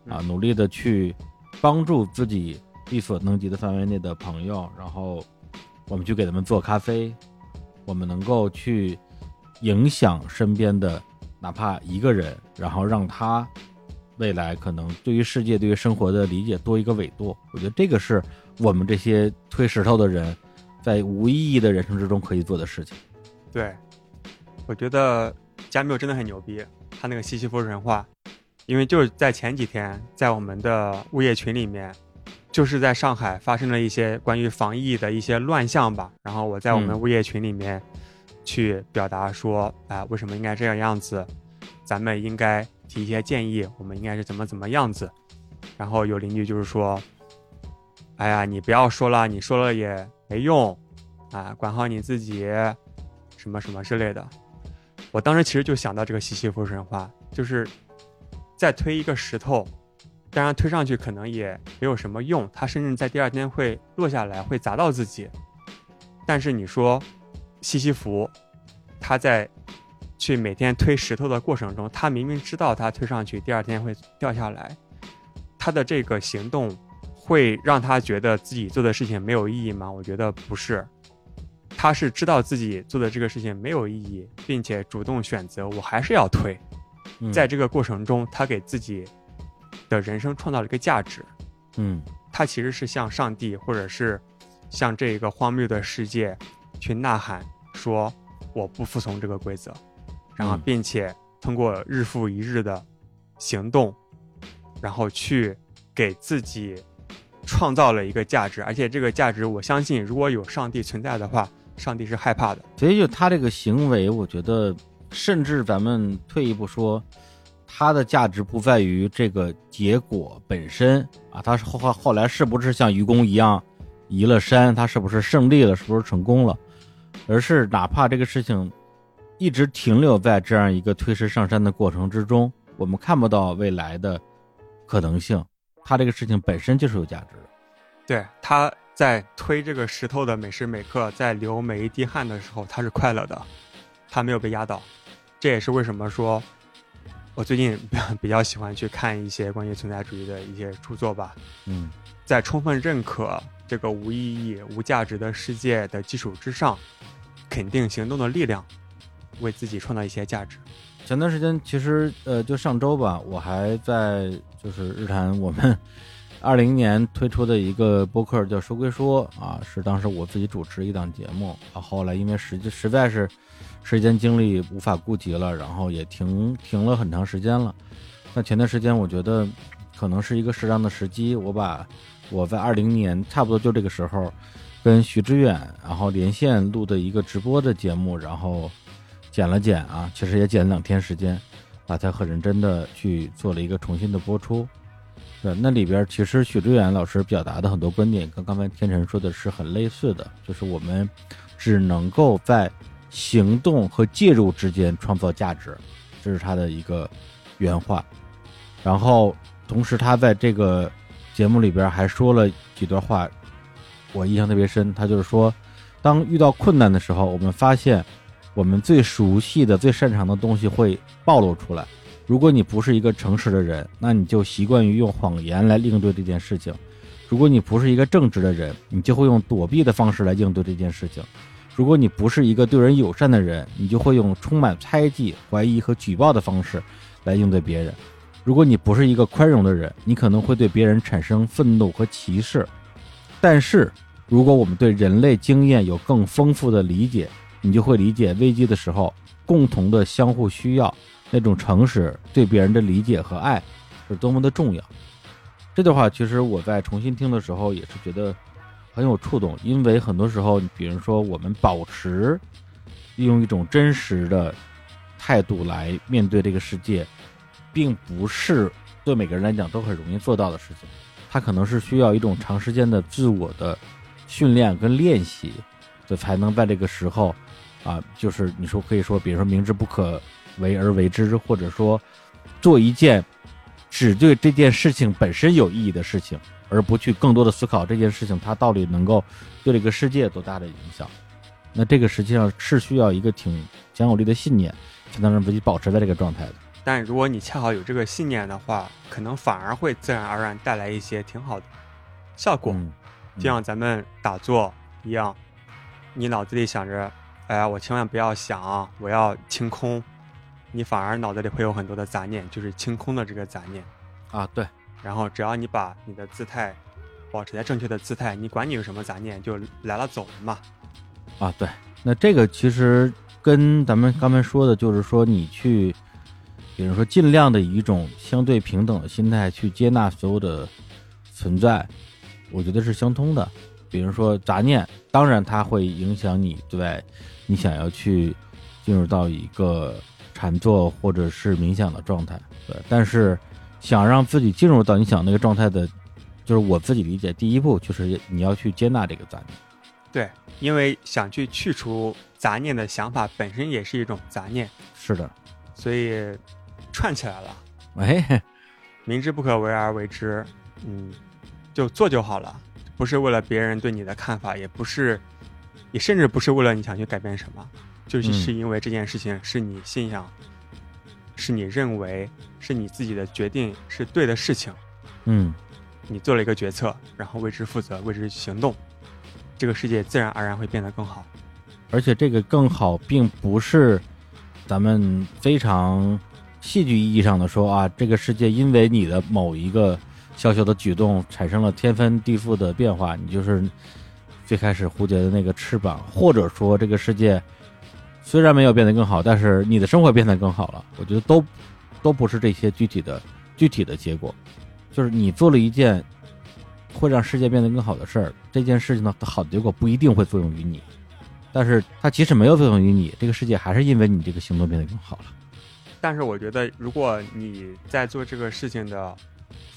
啊，努力的去。帮助自己力所能及的范围内的朋友，然后我们去给他们做咖啡，我们能够去影响身边的哪怕一个人，然后让他未来可能对于世界、对于生活的理解多一个维度。我觉得这个是我们这些推石头的人在无意义的人生之中可以做的事情。对，我觉得加缪真的很牛逼，他那个西西弗神话。因为就是在前几天，在我们的物业群里面，就是在上海发生了一些关于防疫的一些乱象吧。然后我在我们物业群里面去表达说，哎，为什么应该这样样子？咱们应该提一些建议，我们应该是怎么怎么样子？然后有邻居就是说，哎呀，你不要说了，你说了也没用，啊，管好你自己，什么什么之类的。我当时其实就想到这个西西弗神话，就是。再推一个石头，当然推上去可能也没有什么用，它甚至在第二天会落下来，会砸到自己。但是你说，西西弗，他在去每天推石头的过程中，他明明知道他推上去第二天会掉下来，他的这个行动会让他觉得自己做的事情没有意义吗？我觉得不是，他是知道自己做的这个事情没有意义，并且主动选择我还是要推。在这个过程中，他给自己的人生创造了一个价值。嗯，他其实是向上帝，或者是向这一个荒谬的世界去呐喊，说我不服从这个规则，然后并且通过日复一日的行动，然后去给自己创造了一个价值。而且这个价值，我相信如果有上帝存在的话，上帝是害怕的。所以就他这个行为，我觉得。甚至咱们退一步说，它的价值不在于这个结果本身啊，他是后后后来是不是像愚公一样移了山，他是不是胜利了，是不是成功了，而是哪怕这个事情一直停留在这样一个推石上山的过程之中，我们看不到未来的可能性，他这个事情本身就是有价值的。对，他在推这个石头的每时每刻，在流每一滴汗的时候，他是快乐的，他没有被压倒。这也是为什么说，我最近 比较喜欢去看一些关于存在主义的一些著作吧。嗯，在充分认可这个无意义、无价值的世界的基础之上，肯定行动的力量，为自己创造一些价值。前段时间，其实呃，就上周吧，我还在就是日坛我们 二零年推出的一个播客叫“说归说”啊，是当时我自己主持一档节目啊。后来因为实际实在是。时间精力无法顾及了，然后也停停了很长时间了。那前段时间我觉得可能是一个适当的时机，我把我在二零年差不多就这个时候跟徐志远然后连线录的一个直播的节目，然后剪了剪啊，其实也剪了两天时间，把它很认真的去做了一个重新的播出。对，那里边其实许志远老师表达的很多观点跟刚才天成说的是很类似的，就是我们只能够在行动和介入之间创造价值，这是他的一个原话。然后，同时他在这个节目里边还说了几段话，我印象特别深。他就是说，当遇到困难的时候，我们发现我们最熟悉的、最擅长的东西会暴露出来。如果你不是一个诚实的人，那你就习惯于用谎言来应对这件事情；如果你不是一个正直的人，你就会用躲避的方式来应对这件事情。如果你不是一个对人友善的人，你就会用充满猜忌、怀疑和举报的方式来应对别人；如果你不是一个宽容的人，你可能会对别人产生愤怒和歧视。但是，如果我们对人类经验有更丰富的理解，你就会理解危机的时候共同的相互需要，那种诚实对别人的理解和爱是多么的重要。这段话其实我在重新听的时候也是觉得很有触动，因为很多时候，比如说我们保持用一种真实的态度来面对这个世界，并不是对每个人来讲都很容易做到的事情。它可能是需要一种长时间的自我的训练跟练习，这才能在这个时候啊，就是你说可以说，比如说明知不可为而为之，或者说做一件。只对这件事情本身有意义的事情，而不去更多的思考这件事情它到底能够对这个世界多大的影响。那这个实际上是需要一个挺强有力的信念，才能让自己保持在这个状态的。但如果你恰好有这个信念的话，可能反而会自然而然带来一些挺好的效果，就像咱们打坐一样，你脑子里想着，哎呀，我千万不要想，我要清空。你反而脑子里会有很多的杂念，就是清空的这个杂念，啊，对。然后只要你把你的姿态保持在正确的姿态，你管你有什么杂念，就来了走了嘛。啊，对。那这个其实跟咱们刚才说的，就是说你去，比如说尽量的以一种相对平等的心态去接纳所有的存在，我觉得是相通的。比如说杂念，当然它会影响你对你想要去进入到一个。禅坐或者是冥想的状态，对，但是想让自己进入到你想那个状态的，就是我自己理解，第一步就是你要去接纳这个杂念，对，因为想去去除杂念的想法本身也是一种杂念，是的，所以串起来了，哎，明知不可为而为之，嗯，就做就好了，不是为了别人对你的看法，也不是，也甚至不是为了你想去改变什么。就是是因为这件事情是你信仰，是你认为是你自己的决定是对的事情，嗯，你做了一个决策，然后为之负责，为之行动，这个世界自然而然会变得更好。而且这个更好，并不是咱们非常戏剧意义上的说啊，这个世界因为你的某一个小小的举动产生了天翻地覆的变化，你就是最开始蝴蝶的那个翅膀，或者说这个世界。虽然没有变得更好，但是你的生活变得更好了。我觉得都，都不是这些具体的、具体的结果，就是你做了一件会让世界变得更好的事儿。这件事情的好的结果不一定会作用于你，但是它即使没有作用于你，这个世界还是因为你这个行动变得更好了。但是我觉得，如果你在做这个事情的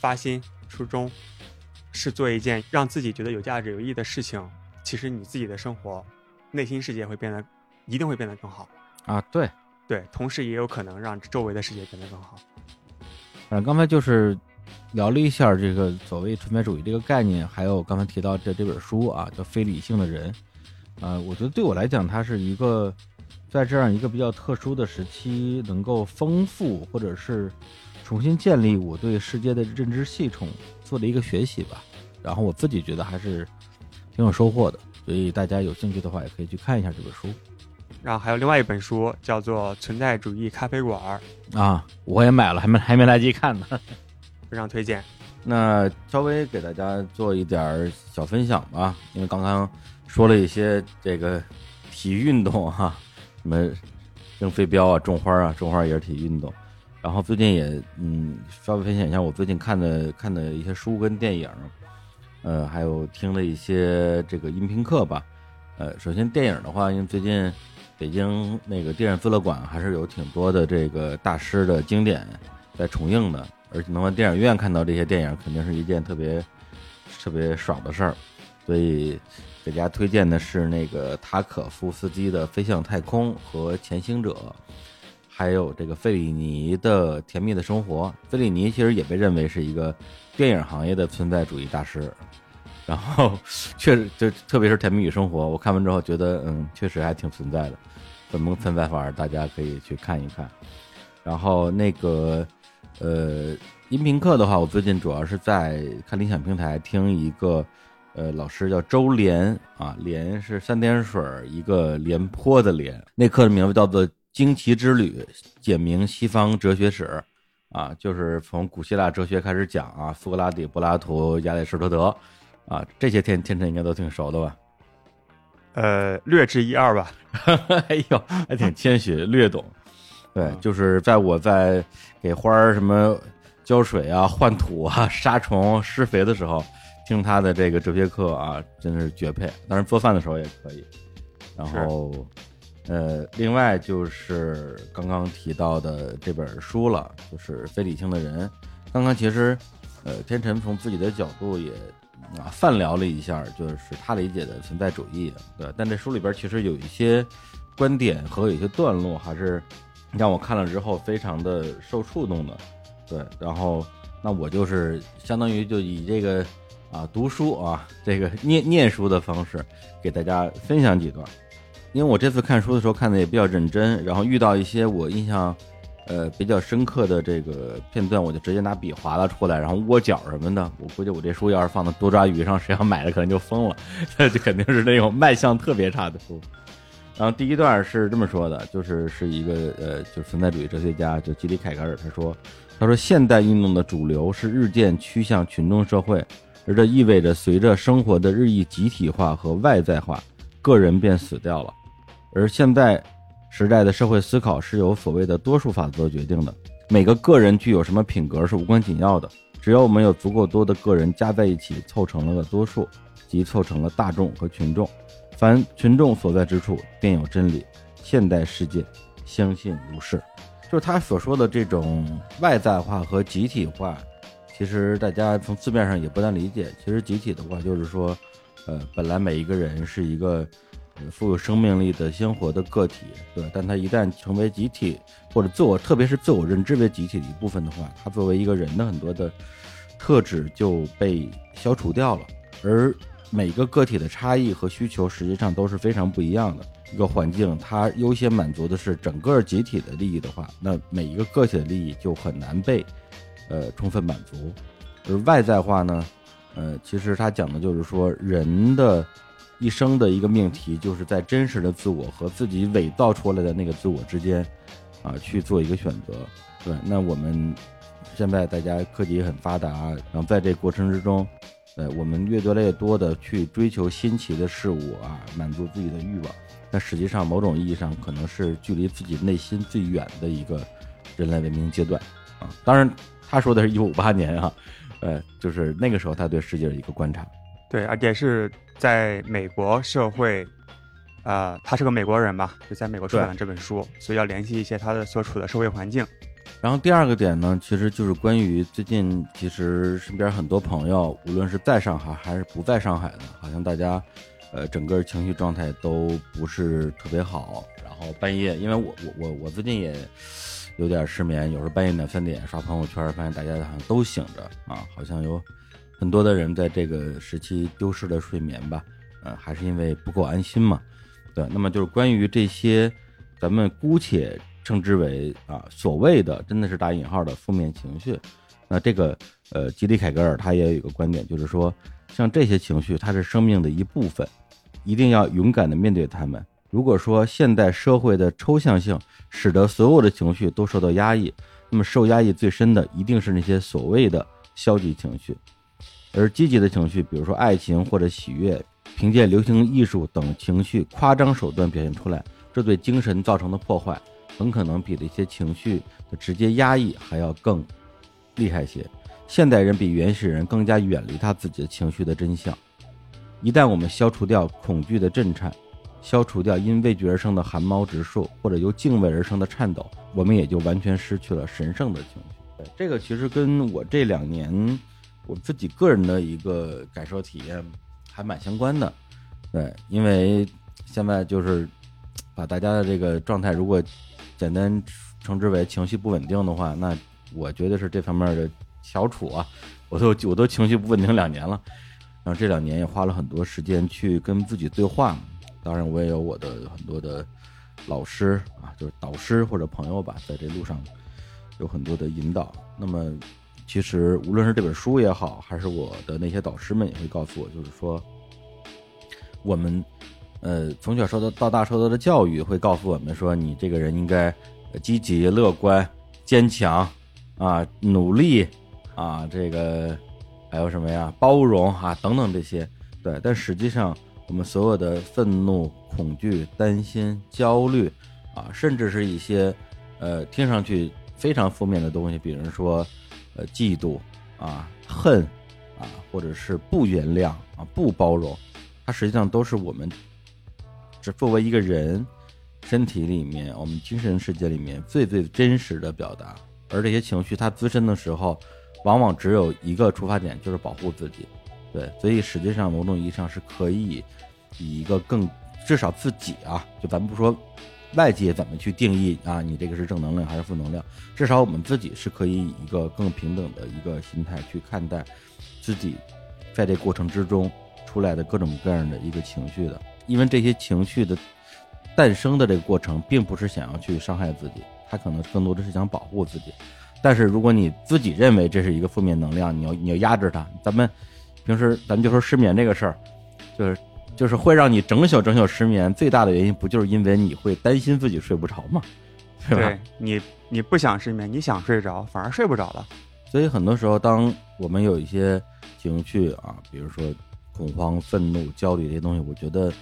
发心初衷是做一件让自己觉得有价值、有意义的事情，其实你自己的生活、内心世界会变得。一定会变得更好啊！对，对，同时也有可能让周围的世界变得更好。反正刚才就是聊了一下这个所谓存在主义这个概念，还有刚才提到这这本书啊，叫《非理性的人》。呃，我觉得对我来讲，它是一个在这样一个比较特殊的时期，能够丰富或者是重新建立我对世界的认知系统做的一个学习吧。然后我自己觉得还是挺有收获的，所以大家有兴趣的话，也可以去看一下这本书。然后还有另外一本书叫做《存在主义咖啡馆》啊，我也买了，还没还没来及看呢，非常推荐。那稍微给大家做一点小分享吧，因为刚刚说了一些这个体育运动哈，什么扔飞镖啊、种花啊，种花也是体育运动。然后最近也嗯，稍微分享一下我最近看的看的一些书跟电影，呃，还有听了一些这个音频课吧。呃，首先电影的话，因为最近。北京那个电影资料馆还是有挺多的这个大师的经典在重映的，而且能在电影院看到这些电影，肯定是一件特别特别爽的事儿。所以给大家推荐的是那个塔可夫斯基的《飞向太空》和《潜行者》，还有这个费里尼的《甜蜜的生活》。费里尼其实也被认为是一个电影行业的存在主义大师。然后确实，就特别是《甜蜜与生活》，我看完之后觉得，嗯，确实还挺存在的。怎么存在法？大家可以去看一看。然后那个，呃，音频课的话，我最近主要是在看理想平台听一个，呃，老师叫周连啊，连是三点水一个廉颇的廉。那课的名字叫做《惊奇之旅：简明西方哲学史》，啊，就是从古希腊哲学开始讲啊，苏格拉底、柏拉图、亚里士多德。啊，这些天天辰应该都挺熟的吧？呃，略知一二吧。哎呦，还挺谦虚，略懂。对，就是在我在给花儿什么浇水啊、换土啊、杀虫、施肥的时候，听他的这个哲学课啊，真是绝配。当然做饭的时候也可以。然后，呃，另外就是刚刚提到的这本书了，就是《非理性的人》。刚刚其实，呃，天辰从自己的角度也啊泛聊了一下，就是他理解的存在主义。对，但这书里边其实有一些观点和有些段落还是。让我看了之后非常的受触动的，对，然后那我就是相当于就以这个啊读书啊这个念念书的方式给大家分享几段，因为我这次看书的时候看的也比较认真，然后遇到一些我印象呃比较深刻的这个片段，我就直接拿笔划了出来，然后窝角什么的，我估计我这书要是放到多抓鱼上，谁要买了可能就疯了，这肯定是那种卖相特别差的书。然后第一段是这么说的，就是是一个呃，就是存在主义哲学家，就基里凯格尔，他说，他说现代运动的主流是日渐趋向群众社会，而这意味着随着生活的日益集体化和外在化，个人便死掉了。而现在时代的社会思考是由所谓的多数法则决定的，每个个人具有什么品格是无关紧要的，只要我们有足够多的个人加在一起，凑成了个多数，即凑成了大众和群众。凡群众所在之处，便有真理。现代世界相信如是，就是他所说的这种外在化和集体化。其实大家从字面上也不难理解。其实集体的话，就是说，呃，本来每一个人是一个富有生命力的鲜活的个体，对。但他一旦成为集体或者自我，特别是自我认知为集体的一部分的话，他作为一个人的很多的特质就被消除掉了，而。每个个体的差异和需求实际上都是非常不一样的。一个环境，它优先满足的是整个集体的利益的话，那每一个个体的利益就很难被，呃，充分满足。而外在化呢，呃，其实它讲的就是说，人的一生的一个命题，就是在真实的自我和自己伪造出来的那个自我之间，啊，去做一个选择。对，那我们现在大家科技也很发达，然后在这过程之中。呃，我们越来越多的去追求新奇的事物啊，满足自己的欲望，但实际上某种意义上可能是距离自己内心最远的一个人类文明阶段啊。当然，他说的是一五八年啊，呃，就是那个时候他对世界的一个观察。对，而且是在美国社会，啊，他是个美国人吧，就在美国出版了这本书，所以要联系一些他的所处的社会环境。然后第二个点呢，其实就是关于最近，其实身边很多朋友，无论是在上海还是不在上海的，好像大家，呃，整个情绪状态都不是特别好。然后半夜，因为我我我我最近也有点失眠，有时候半夜两三点刷朋友圈，发现大家好像都醒着啊，好像有很多的人在这个时期丢失了睡眠吧，呃，还是因为不够安心嘛。对，那么就是关于这些，咱们姑且。称之为啊，所谓的真的是打引号的负面情绪。那这个呃，吉里凯格尔他也有一个观点，就是说，像这些情绪，它是生命的一部分，一定要勇敢的面对他们。如果说现代社会的抽象性使得所有的情绪都受到压抑，那么受压抑最深的一定是那些所谓的消极情绪，而积极的情绪，比如说爱情或者喜悦，凭借流行艺术等情绪夸张手段表现出来，这对精神造成的破坏。很可能比那些情绪的直接压抑还要更厉害些。现代人比原始人更加远离他自己的情绪的真相。一旦我们消除掉恐惧的震颤，消除掉因畏惧而生的汗毛直竖，或者由敬畏而生的颤抖，我们也就完全失去了神圣的情绪。这个其实跟我这两年我自己个人的一个感受体验还蛮相关的。对，因为现在就是把大家的这个状态，如果简单称之为情绪不稳定的话，那我觉得是这方面的翘楚啊，我都我都情绪不稳定两年了，然后这两年也花了很多时间去跟自己对话，当然我也有我的很多的老师啊，就是导师或者朋友吧，在这路上有很多的引导。那么其实无论是这本书也好，还是我的那些导师们也会告诉我，就是说我们。呃，从小受到到大受到的教育会告诉我们说，你这个人应该积极、乐观、坚强，啊，努力，啊，这个还有什么呀？包容啊，等等这些。对，但实际上，我们所有的愤怒、恐惧、担心、焦虑啊，甚至是一些呃听上去非常负面的东西，比如说呃嫉妒啊、恨啊，或者是不原谅啊、不包容，它实际上都是我们只作为一个人身体里面、我们精神世界里面最最真实的表达。而这些情绪它滋生的时候。往往只有一个出发点，就是保护自己，对，所以实际上某种意义上是可以以一个更至少自己啊，就咱们不说外界怎么去定义啊，你这个是正能量还是负能量，至少我们自己是可以以一个更平等的一个心态去看待自己在这过程之中出来的各种各样的一个情绪的，因为这些情绪的诞生的这个过程，并不是想要去伤害自己，它可能更多的是想保护自己。但是如果你自己认为这是一个负面能量，你要你要压制它。咱们平时咱们就说失眠这个事儿，就是就是会让你整宿整宿失眠，最大的原因不就是因为你会担心自己睡不着吗？对吧你你不想失眠，你想睡着，反而睡不着了。所以很多时候，当我们有一些情绪啊，比如说恐慌、愤怒、焦虑这些东西，我觉得，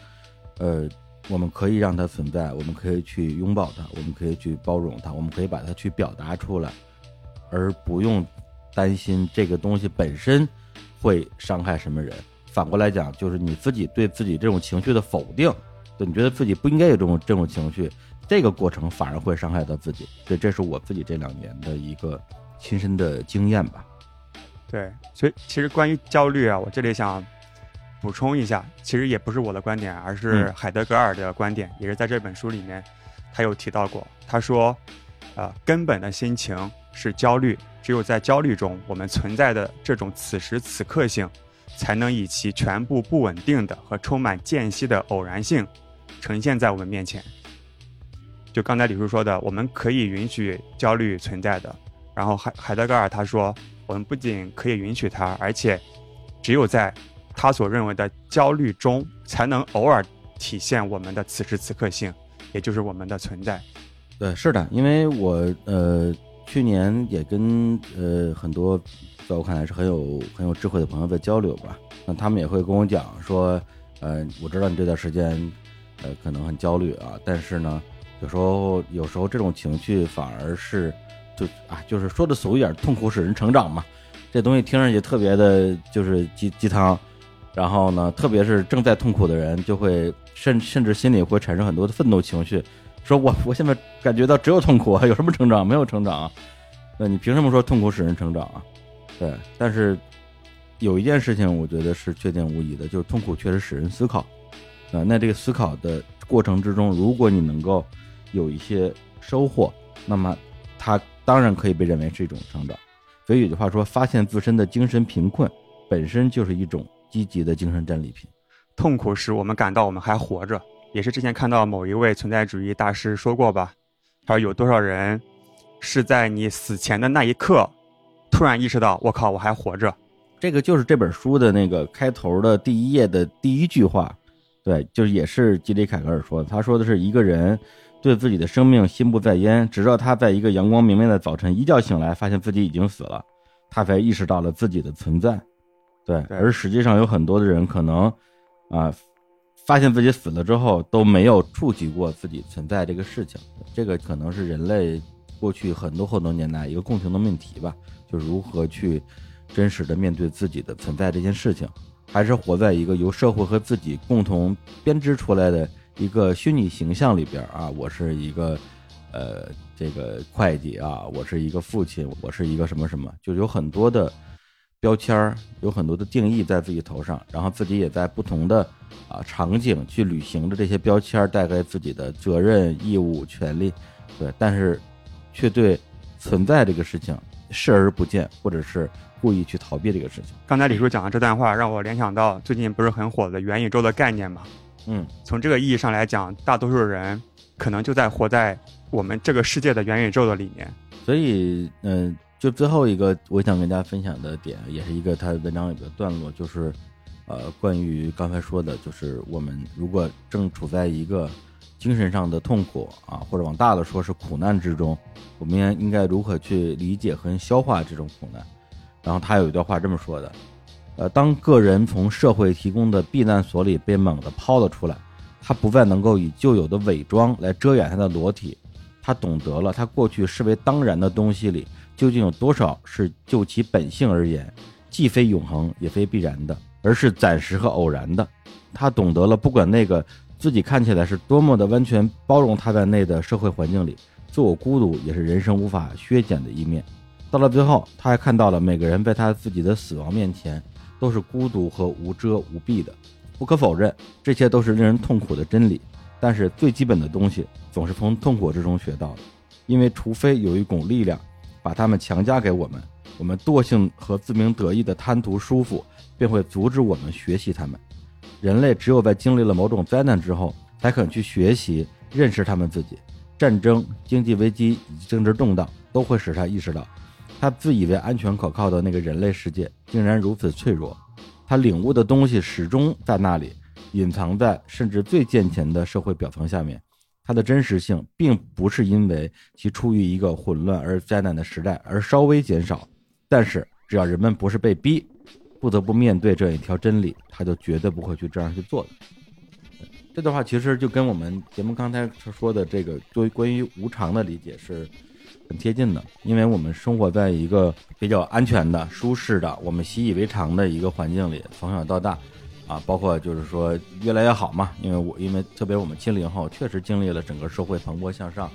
呃，我们可以让它存在，我们可以去拥抱它，我们可以去包容它，我们可以把它去表达出来。而不用担心这个东西本身会伤害什么人。反过来讲，就是你自己对自己这种情绪的否定，对你觉得自己不应该有这种这种情绪，这个过程反而会伤害到自己。所以这是我自己这两年的一个亲身的经验吧。对，所以其实关于焦虑啊，我这里想补充一下，其实也不是我的观点，而是海德格尔的观点，也是在这本书里面他有提到过。他说，呃，根本的心情。是焦虑，只有在焦虑中，我们存在的这种此时此刻性，才能以其全部不稳定的和充满间隙的偶然性，呈现在我们面前。就刚才李叔说的，我们可以允许焦虑存在的。然后海海德格尔他说，我们不仅可以允许它，而且只有在他所认为的焦虑中，才能偶尔体现我们的此时此刻性，也就是我们的存在。对，是的，因为我呃。去年也跟呃很多在我看来是很有很有智慧的朋友在交流吧，那他们也会跟我讲说，呃，我知道你这段时间呃可能很焦虑啊，但是呢，有时候有时候这种情绪反而是就啊就是说的俗一点，痛苦使人成长嘛，这东西听上去特别的就是鸡鸡汤，然后呢，特别是正在痛苦的人就会甚甚至心里会产生很多的愤怒情绪。说我我现在感觉到只有痛苦，有什么成长？没有成长啊！那你凭什么说痛苦使人成长啊？对，但是有一件事情，我觉得是确定无疑的，就是痛苦确实使人思考啊。那这个思考的过程之中，如果你能够有一些收获，那么它当然可以被认为是一种成长。所以有句话说，发现自身的精神贫困本身就是一种积极的精神战利品。痛苦使我们感到我们还活着。也是之前看到某一位存在主义大师说过吧，他说有多少人是在你死前的那一刻，突然意识到我靠我还活着，这个就是这本书的那个开头的第一页的第一句话，对，就是也是吉里凯格尔说的，他说的是一个人对自己的生命心不在焉，直到他在一个阳光明媚的早晨一觉醒来，发现自己已经死了，他才意识到了自己的存在，对，而实际上有很多的人可能啊。发现自己死了之后都没有触及过自己存在这个事情，这个可能是人类过去很多很多年来一个共同的命题吧，就是如何去真实的面对自己的存在这件事情，还是活在一个由社会和自己共同编织出来的一个虚拟形象里边啊？我是一个呃这个会计啊，我是一个父亲，我是一个什么什么，就有很多的标签儿，有很多的定义在自己头上，然后自己也在不同的。啊，场景去履行着这些标签带给自己的责任、义务、权利，对，但是却对存在这个事情视而不见，或者是故意去逃避这个事情。刚才李叔讲的这段话，让我联想到最近不是很火的元宇宙的概念嘛？嗯，从这个意义上来讲，大多数人可能就在活在我们这个世界的元宇宙的里面。所以，嗯，就最后一个我想跟大家分享的点，也是一个他文章里的段落，就是。呃，关于刚才说的，就是我们如果正处在一个精神上的痛苦啊，或者往大的说是苦难之中，我们应应该如何去理解和消化这种苦难？然后他有一段话这么说的：呃，当个人从社会提供的避难所里被猛地抛了出来，他不再能够以旧有的伪装来遮掩他的裸体，他懂得了他过去视为当然的东西里究竟有多少是就其本性而言，既非永恒也非必然的，而是暂时和偶然的。他懂得了，不管那个自己看起来是多么的完全包容他在内的社会环境里，自我孤独也是人生无法削减的一面。到了最后，他还看到了每个人在他自己的死亡面前。都是孤独和无遮无蔽的，不可否认，这些都是令人痛苦的真理。但是最基本的东西总是从痛苦之中学到的，因为除非有一股力量把它们强加给我们，我们惰性和自鸣得意的贪图舒服便会阻止我们学习它们。人类只有在经历了某种灾难之后，才肯去学习认识他们自己。战争、经济危机以及政治动荡都会使他意识到。他自以为安全可靠的那个人类世界，竟然如此脆弱。他领悟的东西始终在那里，隐藏在甚至最健全的社会表层下面。它的真实性，并不是因为其处于一个混乱而灾难的时代而稍微减少。但是，只要人们不是被逼，不得不面对这一条真理，他就绝对不会去这样去做的。这段话其实就跟我们节目刚才说的这个，对关于无常的理解是。很贴近的，因为我们生活在一个比较安全的、舒适的、我们习以为常的一个环境里，从小到大，啊，包括就是说越来越好嘛。因为我因为特别我们七零后，确实经历了整个社会蓬勃向上，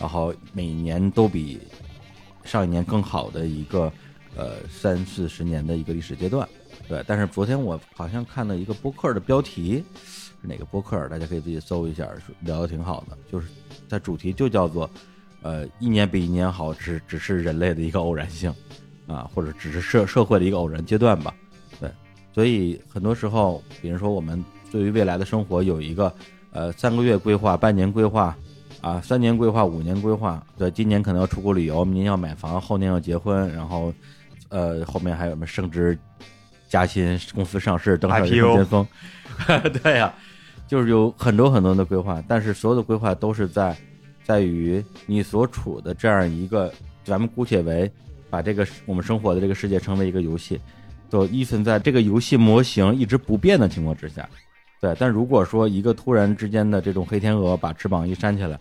然后每年都比上一年更好的一个呃三四十年的一个历史阶段。对，但是昨天我好像看了一个播客的标题，哪个播客大家可以自己搜一下，聊的挺好的，就是它主题就叫做。呃，一年比一年好，只只是人类的一个偶然性，啊，或者只是社社会的一个偶然阶段吧。对，所以很多时候，比如说我们对于未来的生活有一个呃三个月规划、半年规划，啊，三年规划、五年规划。对，今年可能要出国旅游，明年要买房，后年要结婚，然后呃后面还有什么升职、加薪、公司上市、登上人生巅峰。对呀，就是有很多很多的规划，但是所有的规划都是在。在于你所处的这样一个，咱们姑且为把这个我们生活的这个世界称为一个游戏，就依存在这个游戏模型一直不变的情况之下，对。但如果说一个突然之间的这种黑天鹅把翅膀一扇起来，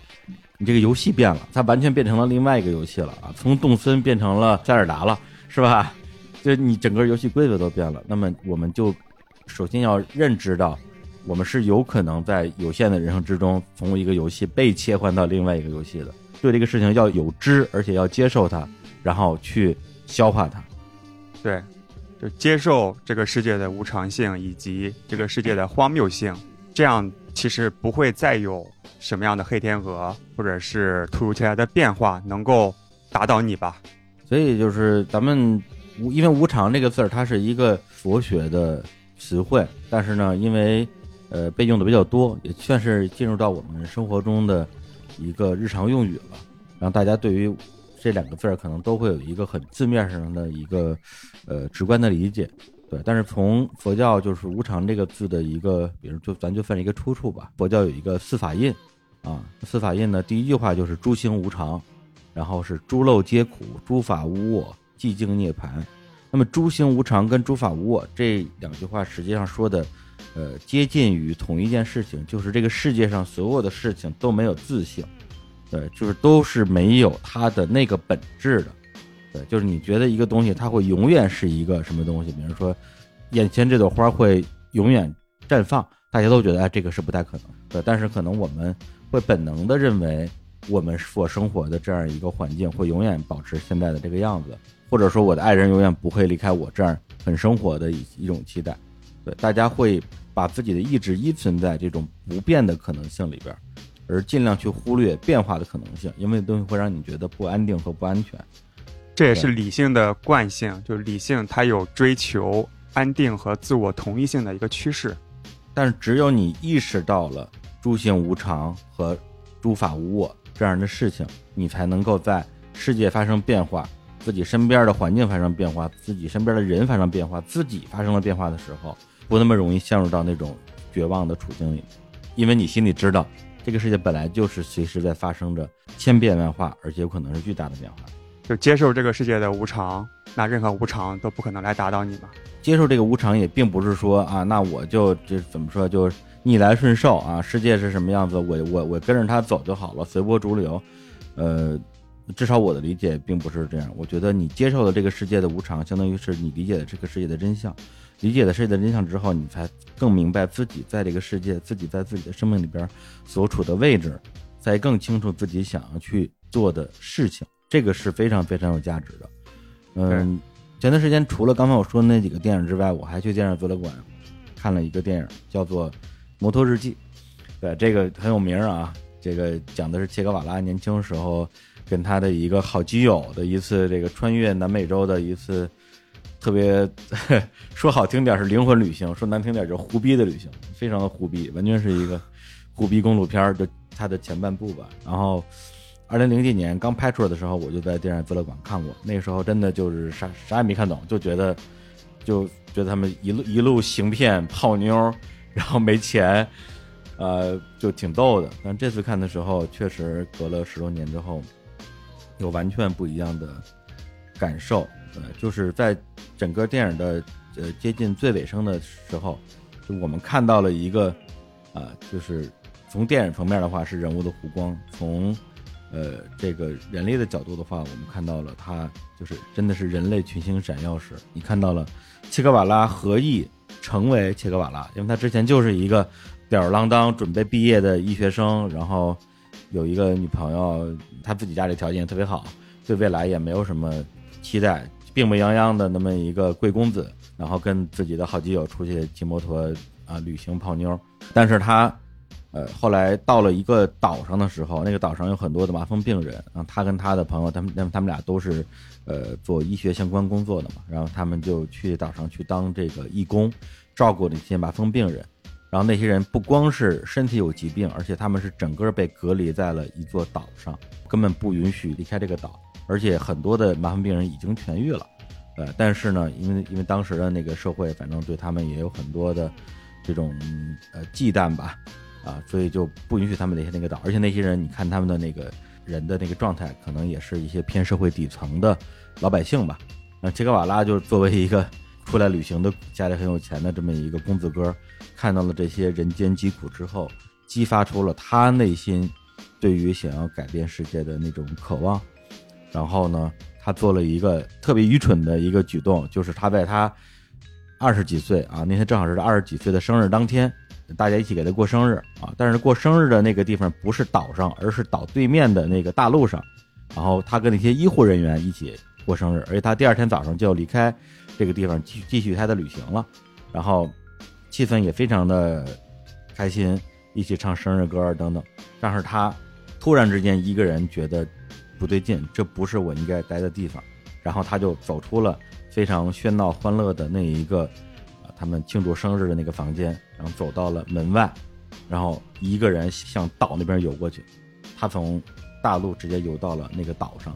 你这个游戏变了，它完全变成了另外一个游戏了啊，从动森变成了塞尔达了，是吧？就你整个游戏规则都变了，那么我们就首先要认知到。我们是有可能在有限的人生之中，从一个游戏被切换到另外一个游戏的。对这个事情要有知，而且要接受它，然后去消化它。对，就接受这个世界的无常性以及这个世界的荒谬性，这样其实不会再有什么样的黑天鹅或者是突如其来的变化能够打倒你吧。所以就是咱们无，因为无常这个字儿，它是一个佛学的词汇，但是呢，因为呃，被用的比较多，也算是进入到我们生活中的一个日常用语了。让大家对于这两个字儿，可能都会有一个很字面上的一个呃直观的理解。对，但是从佛教就是无常这个字的一个，比如就咱就算一个出处吧。佛教有一个四法印啊，四法印呢，第一句话就是诸行无常，然后是诸漏皆苦，诸法无我，寂静涅槃。那么诸行无常跟诸法无我这两句话，实际上说的。呃，接近于同一件事情，就是这个世界上所有的事情都没有自性，对，就是都是没有它的那个本质的，对，就是你觉得一个东西它会永远是一个什么东西，比如说，眼前这朵花会永远绽放，大家都觉得哎，这个是不太可能，对，但是可能我们会本能的认为，我们所生活的这样一个环境会永远保持现在的这个样子，或者说我的爱人永远不会离开我这样很生活的一一种期待，对，大家会。把自己的意志依存在这种不变的可能性里边，而尽量去忽略变化的可能性，因为东西会让你觉得不安定和不安全。这也是理性的惯性，就是理性它有追求安定和自我同一性的一个趋势。但是只有你意识到了诸行无常和诸法无我这样的事情，你才能够在世界发生变化、自己身边的环境发生变化、自己身边的人发生变化、自己发生了变化的时候。不那么容易陷入到那种绝望的处境里，因为你心里知道，这个世界本来就是随时在发生着千变万化，而且有可能是巨大的变化。就接受这个世界的无常，那任何无常都不可能来打倒你嘛。接受这个无常也并不是说啊，那我就这怎么说就逆来顺受啊，世界是什么样子，我我我跟着它走就好了，随波逐流。呃，至少我的理解并不是这样。我觉得你接受了这个世界的无常，相当于是你理解了这个世界的真相。理解了世界的真相之后，你才更明白自己在这个世界，自己在自己的生命里边所处的位置，才更清楚自己想要去做的事情。这个是非常非常有价值的。嗯，前段时间除了刚才我说的那几个电影之外，我还去电影资料馆看了一个电影，叫做《摩托日记》。对，这个很有名啊。这个讲的是切格瓦拉年轻时候跟他的一个好基友的一次这个穿越南美洲的一次。特别 说好听点是灵魂旅行，说难听点就胡逼的旅行，非常的胡逼，完全是一个胡逼公路片儿，就它的前半部吧。然后，二零零几年刚拍出来的时候，我就在电影资料馆看过，那时候真的就是啥啥也没看懂，就觉得就觉得他们一路一路行骗泡妞，然后没钱，呃，就挺逗的。但这次看的时候，确实隔了十多年之后，有完全不一样的感受。呃，就是在整个电影的呃接近最尾声的时候，就我们看到了一个，啊，就是从电影层面的话是人物的弧光，从呃这个人类的角度的话，我们看到了他就是真的是人类群星闪耀时，你看到了切格瓦拉何意成为切格瓦拉，因为他之前就是一个吊儿郎当准备毕业的医学生，然后有一个女朋友，他自己家里条件特别好，对未来也没有什么期待。病病殃殃的那么一个贵公子，然后跟自己的好基友出去骑摩托啊旅行泡妞，但是他，呃，后来到了一个岛上的时候，那个岛上有很多的麻风病人，然后他跟他的朋友，他们，他们他们俩都是，呃，做医学相关工作的嘛，然后他们就去岛上去当这个义工，照顾那些麻风病人，然后那些人不光是身体有疾病，而且他们是整个被隔离在了一座岛上，根本不允许离开这个岛。而且很多的麻风病人已经痊愈了，呃，但是呢，因为因为当时的那个社会，反正对他们也有很多的这种呃忌惮吧，啊，所以就不允许他们离开那个岛。而且那些人，你看他们的那个人的那个状态，可能也是一些偏社会底层的老百姓吧。那切格瓦拉就作为一个 出来旅行的家里很有钱的这么一个公子哥，看到了这些人间疾苦之后，激发出了他内心对于想要改变世界的那种渴望。然后呢，他做了一个特别愚蠢的一个举动，就是他在他二十几岁啊，那天正好是他二十几岁的生日当天，大家一起给他过生日啊。但是过生日的那个地方不是岛上，而是岛对面的那个大陆上。然后他跟那些医护人员一起过生日，而且他第二天早上就要离开这个地方，继继续他的旅行了。然后气氛也非常的开心，一起唱生日歌等等。但是他突然之间一个人觉得。不对劲，这不是我应该待的地方。然后他就走出了非常喧闹欢乐的那一个，他们庆祝生日的那个房间，然后走到了门外，然后一个人向岛那边游过去。他从大陆直接游到了那个岛上，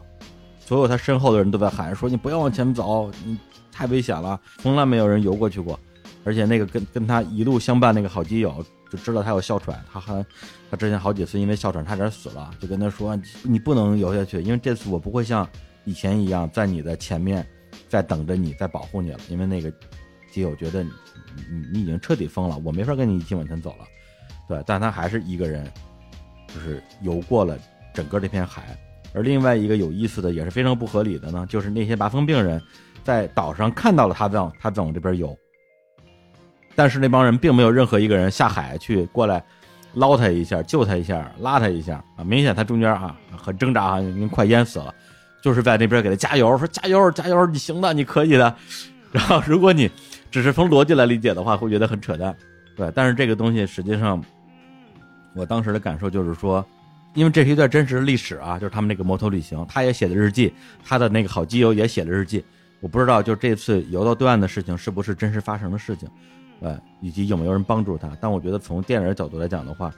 所有他身后的人都在喊说：“你不要往前走，你太危险了。”从来没有人游过去过，而且那个跟跟他一路相伴那个好基友。就知道他有哮喘，他还他之前好几次因为哮喘差点死了，就跟他说你不能游下去，因为这次我不会像以前一样在你的前面在等着你，在保护你了，因为那个基友觉得你你你已经彻底疯了，我没法跟你一起往前走了，对，但他还是一个人，就是游过了整个这片海。而另外一个有意思的也是非常不合理的呢，就是那些麻风病人在岛上看到了他在他在往这边游。但是那帮人并没有任何一个人下海去过来捞他一下、救他一下、拉他一下啊！明显他中间啊很挣扎啊，已经快淹死了，就是在那边给他加油，说加油加油，你行的，你可以的。然后如果你只是从逻辑来理解的话，会觉得很扯淡，对。但是这个东西实际上，我当时的感受就是说，因为这是一段真实的历史啊，就是他们那个摩托旅行，他也写的日记，他的那个好基友也写了日记。我不知道，就这次游到对岸的事情是不是真实发生的事情。呃，以及有没有人帮助他？但我觉得从电影的角度来讲的话，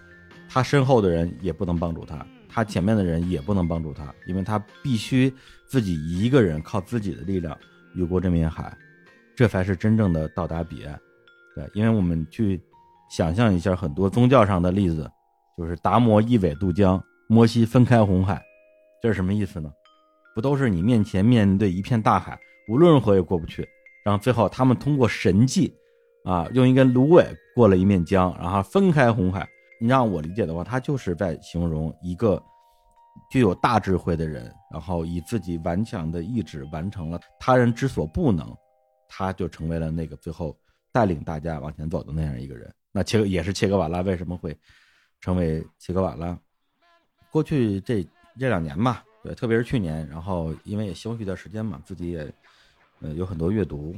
他身后的人也不能帮助他，他前面的人也不能帮助他，因为他必须自己一个人靠自己的力量游过这面海，这才是真正的到达彼岸。对，因为我们去想象一下很多宗教上的例子，就是达摩一苇渡江，摩西分开红海，这是什么意思呢？不都是你面前面对一片大海，无论如何也过不去。然后最后他们通过神迹，啊，用一根芦苇过了一面江，然后分开红海。你让我理解的话，他就是在形容一个具有大智慧的人，然后以自己顽强的意志完成了他人之所不能，他就成为了那个最后带领大家往前走的那样一个人。那切也是切格瓦拉为什么会成为切格瓦拉？过去这这两年吧，对，特别是去年，然后因为也休息一段时间嘛，自己也呃有很多阅读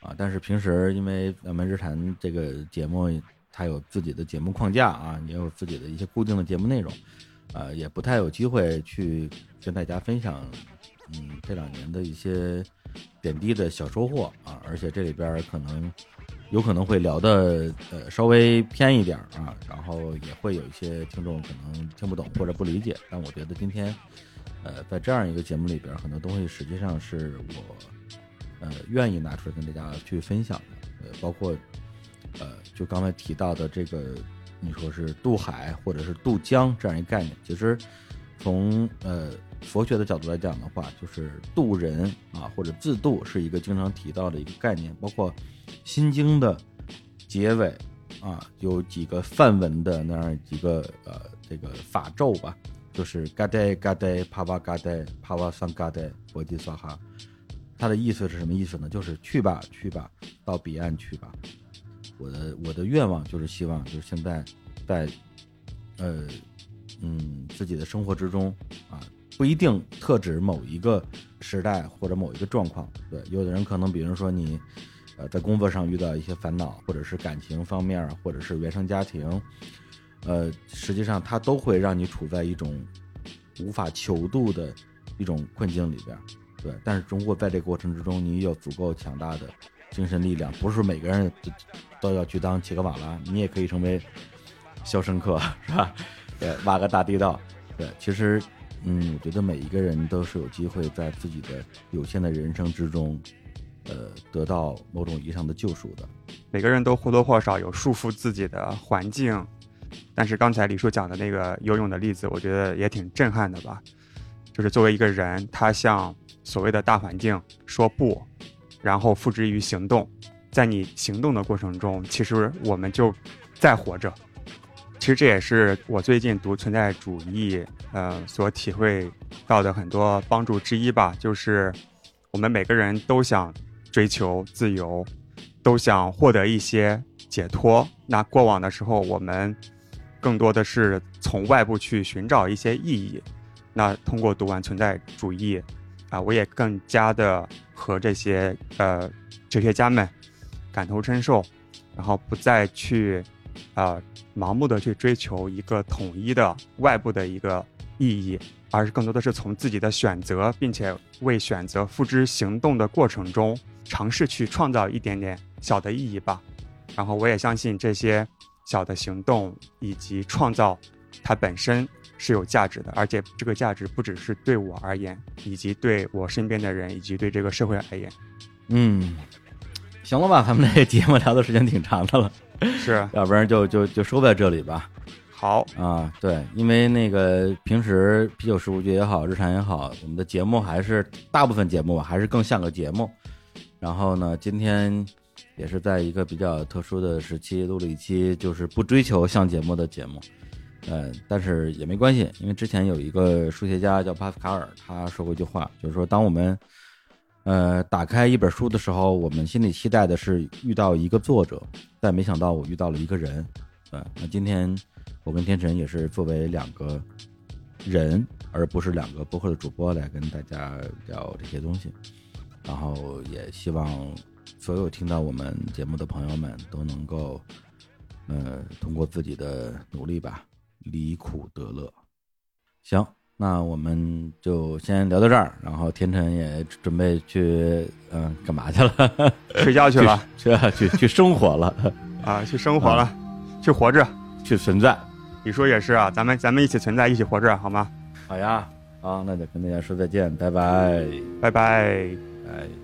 啊。但是平时因为咱们日谈这个节目，它有自己的节目框架啊，也有自己的一些固定的节目内容，呃，也不太有机会去跟大家分享，嗯，这两年的一些点滴的小收获啊。而且这里边可能有可能会聊的呃稍微偏一点啊，然后也会有一些听众可能听不懂或者不理解。但我觉得今天。呃，在这样一个节目里边，很多东西实际上是我呃愿意拿出来跟大家去分享的。呃，包括呃，就刚才提到的这个，你说是渡海或者是渡江这样一个概念，其实从呃佛学的角度来讲的话，就是渡人啊或者自渡是一个经常提到的一个概念。包括《心经》的结尾啊，有几个梵文的那样几个呃这个法咒吧。就是嘎呆嘎呆帕瓦嘎呆帕瓦桑嘎呆波吉萨哈，它的意思是什么意思呢？就是去吧去吧，到彼岸去吧。我的我的愿望就是希望，就是现在在呃嗯自己的生活之中啊，不一定特指某一个时代或者某一个状况。对，有的人可能比如说你呃在工作上遇到一些烦恼，或者是感情方面，或者是原生家庭。呃，实际上它都会让你处在一种无法求渡的一种困境里边，对。但是如果在这个过程之中，你有足够强大的精神力量，不是每个人都要去当切格瓦拉，你也可以成为肖申克，是吧？对，挖个大地道。对，其实，嗯，我觉得每一个人都是有机会在自己的有限的人生之中，呃，得到某种意义上的救赎的。每个人都或多或少有束缚自己的环境。但是刚才李叔讲的那个游泳的例子，我觉得也挺震撼的吧。就是作为一个人，他向所谓的大环境说不，然后付之于行动。在你行动的过程中，其实我们就在活着。其实这也是我最近读存在主义，呃，所体会到的很多帮助之一吧。就是我们每个人都想追求自由，都想获得一些解脱。那过往的时候，我们。更多的是从外部去寻找一些意义，那通过读完存在主义，啊，我也更加的和这些呃哲学家们感同身受，然后不再去啊盲目的去追求一个统一的外部的一个意义，而是更多的是从自己的选择，并且为选择付之行动的过程中，尝试去创造一点点小的意义吧。然后我也相信这些。小的行动以及创造，它本身是有价值的，而且这个价值不只是对我而言，以及对我身边的人，以及对这个社会而言。嗯，行了吧，咱们这节目聊的时间挺长的了，是，要不然就就就收在这里吧。好啊，对，因为那个平时啤酒事务局也好，日常也好，我们的节目还是大部分节目吧，还是更像个节目。然后呢，今天。也是在一个比较特殊的时期录了一期，就是不追求像节目的节目，呃，但是也没关系，因为之前有一个数学家叫帕斯卡尔，他说过一句话，就是说，当我们呃打开一本书的时候，我们心里期待的是遇到一个作者，但没想到我遇到了一个人，呃，那今天我跟天辰也是作为两个人，而不是两个播客的主播来跟大家聊这些东西，然后也希望。所有听到我们节目的朋友们都能够，呃，通过自己的努力吧，离苦得乐。行，那我们就先聊到这儿，然后天辰也准备去，嗯，干嘛去了？睡觉去了，去去去生活了啊，去生活了，去活着，去存在。你说也是啊，咱们咱们一起存在，一起活着，好吗？好呀，好，那就跟大家说再见，拜拜，拜拜，拜。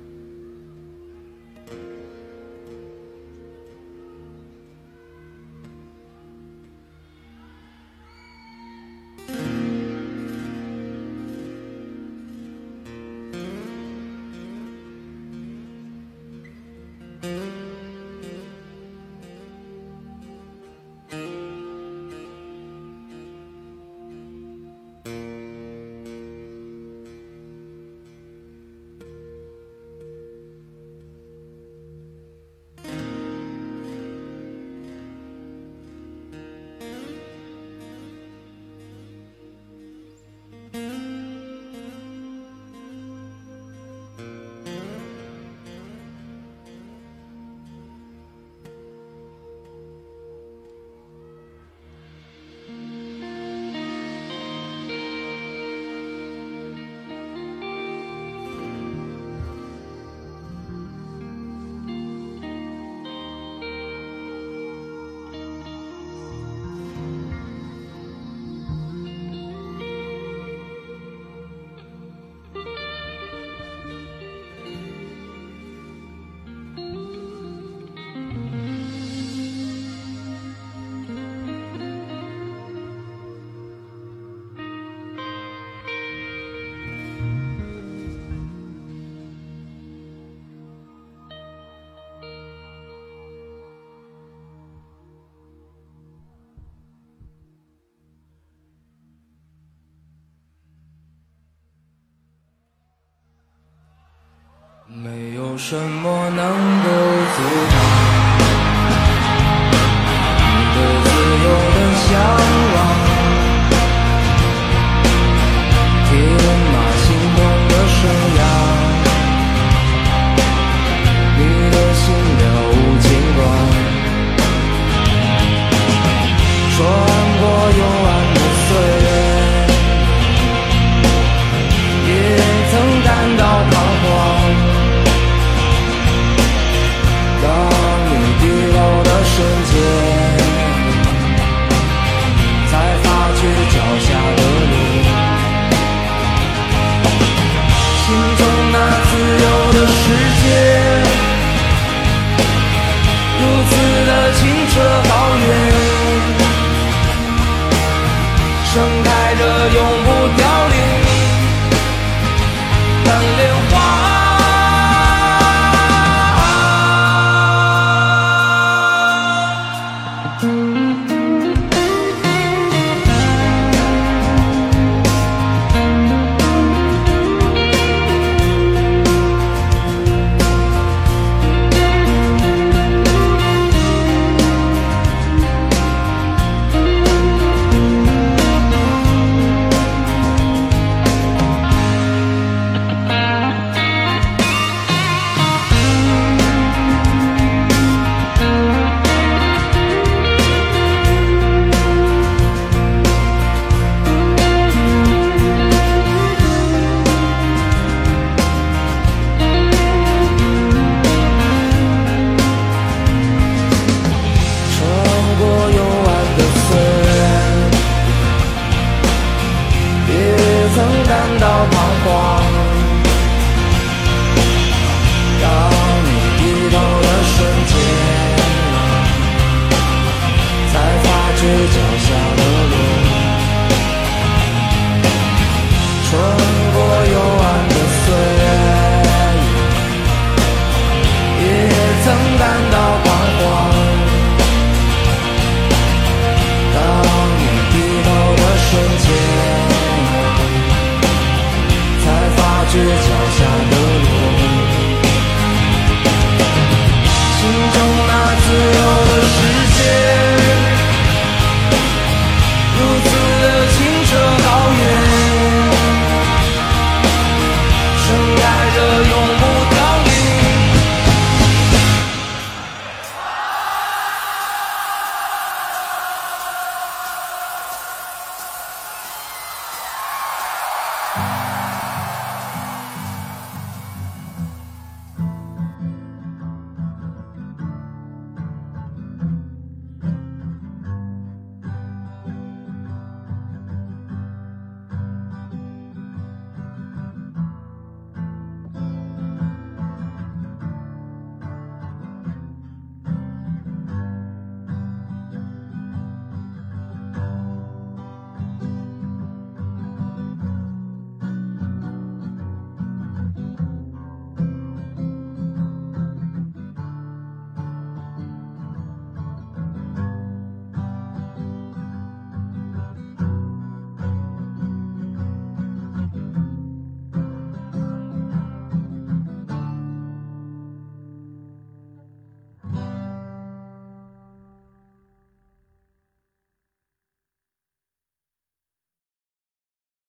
穿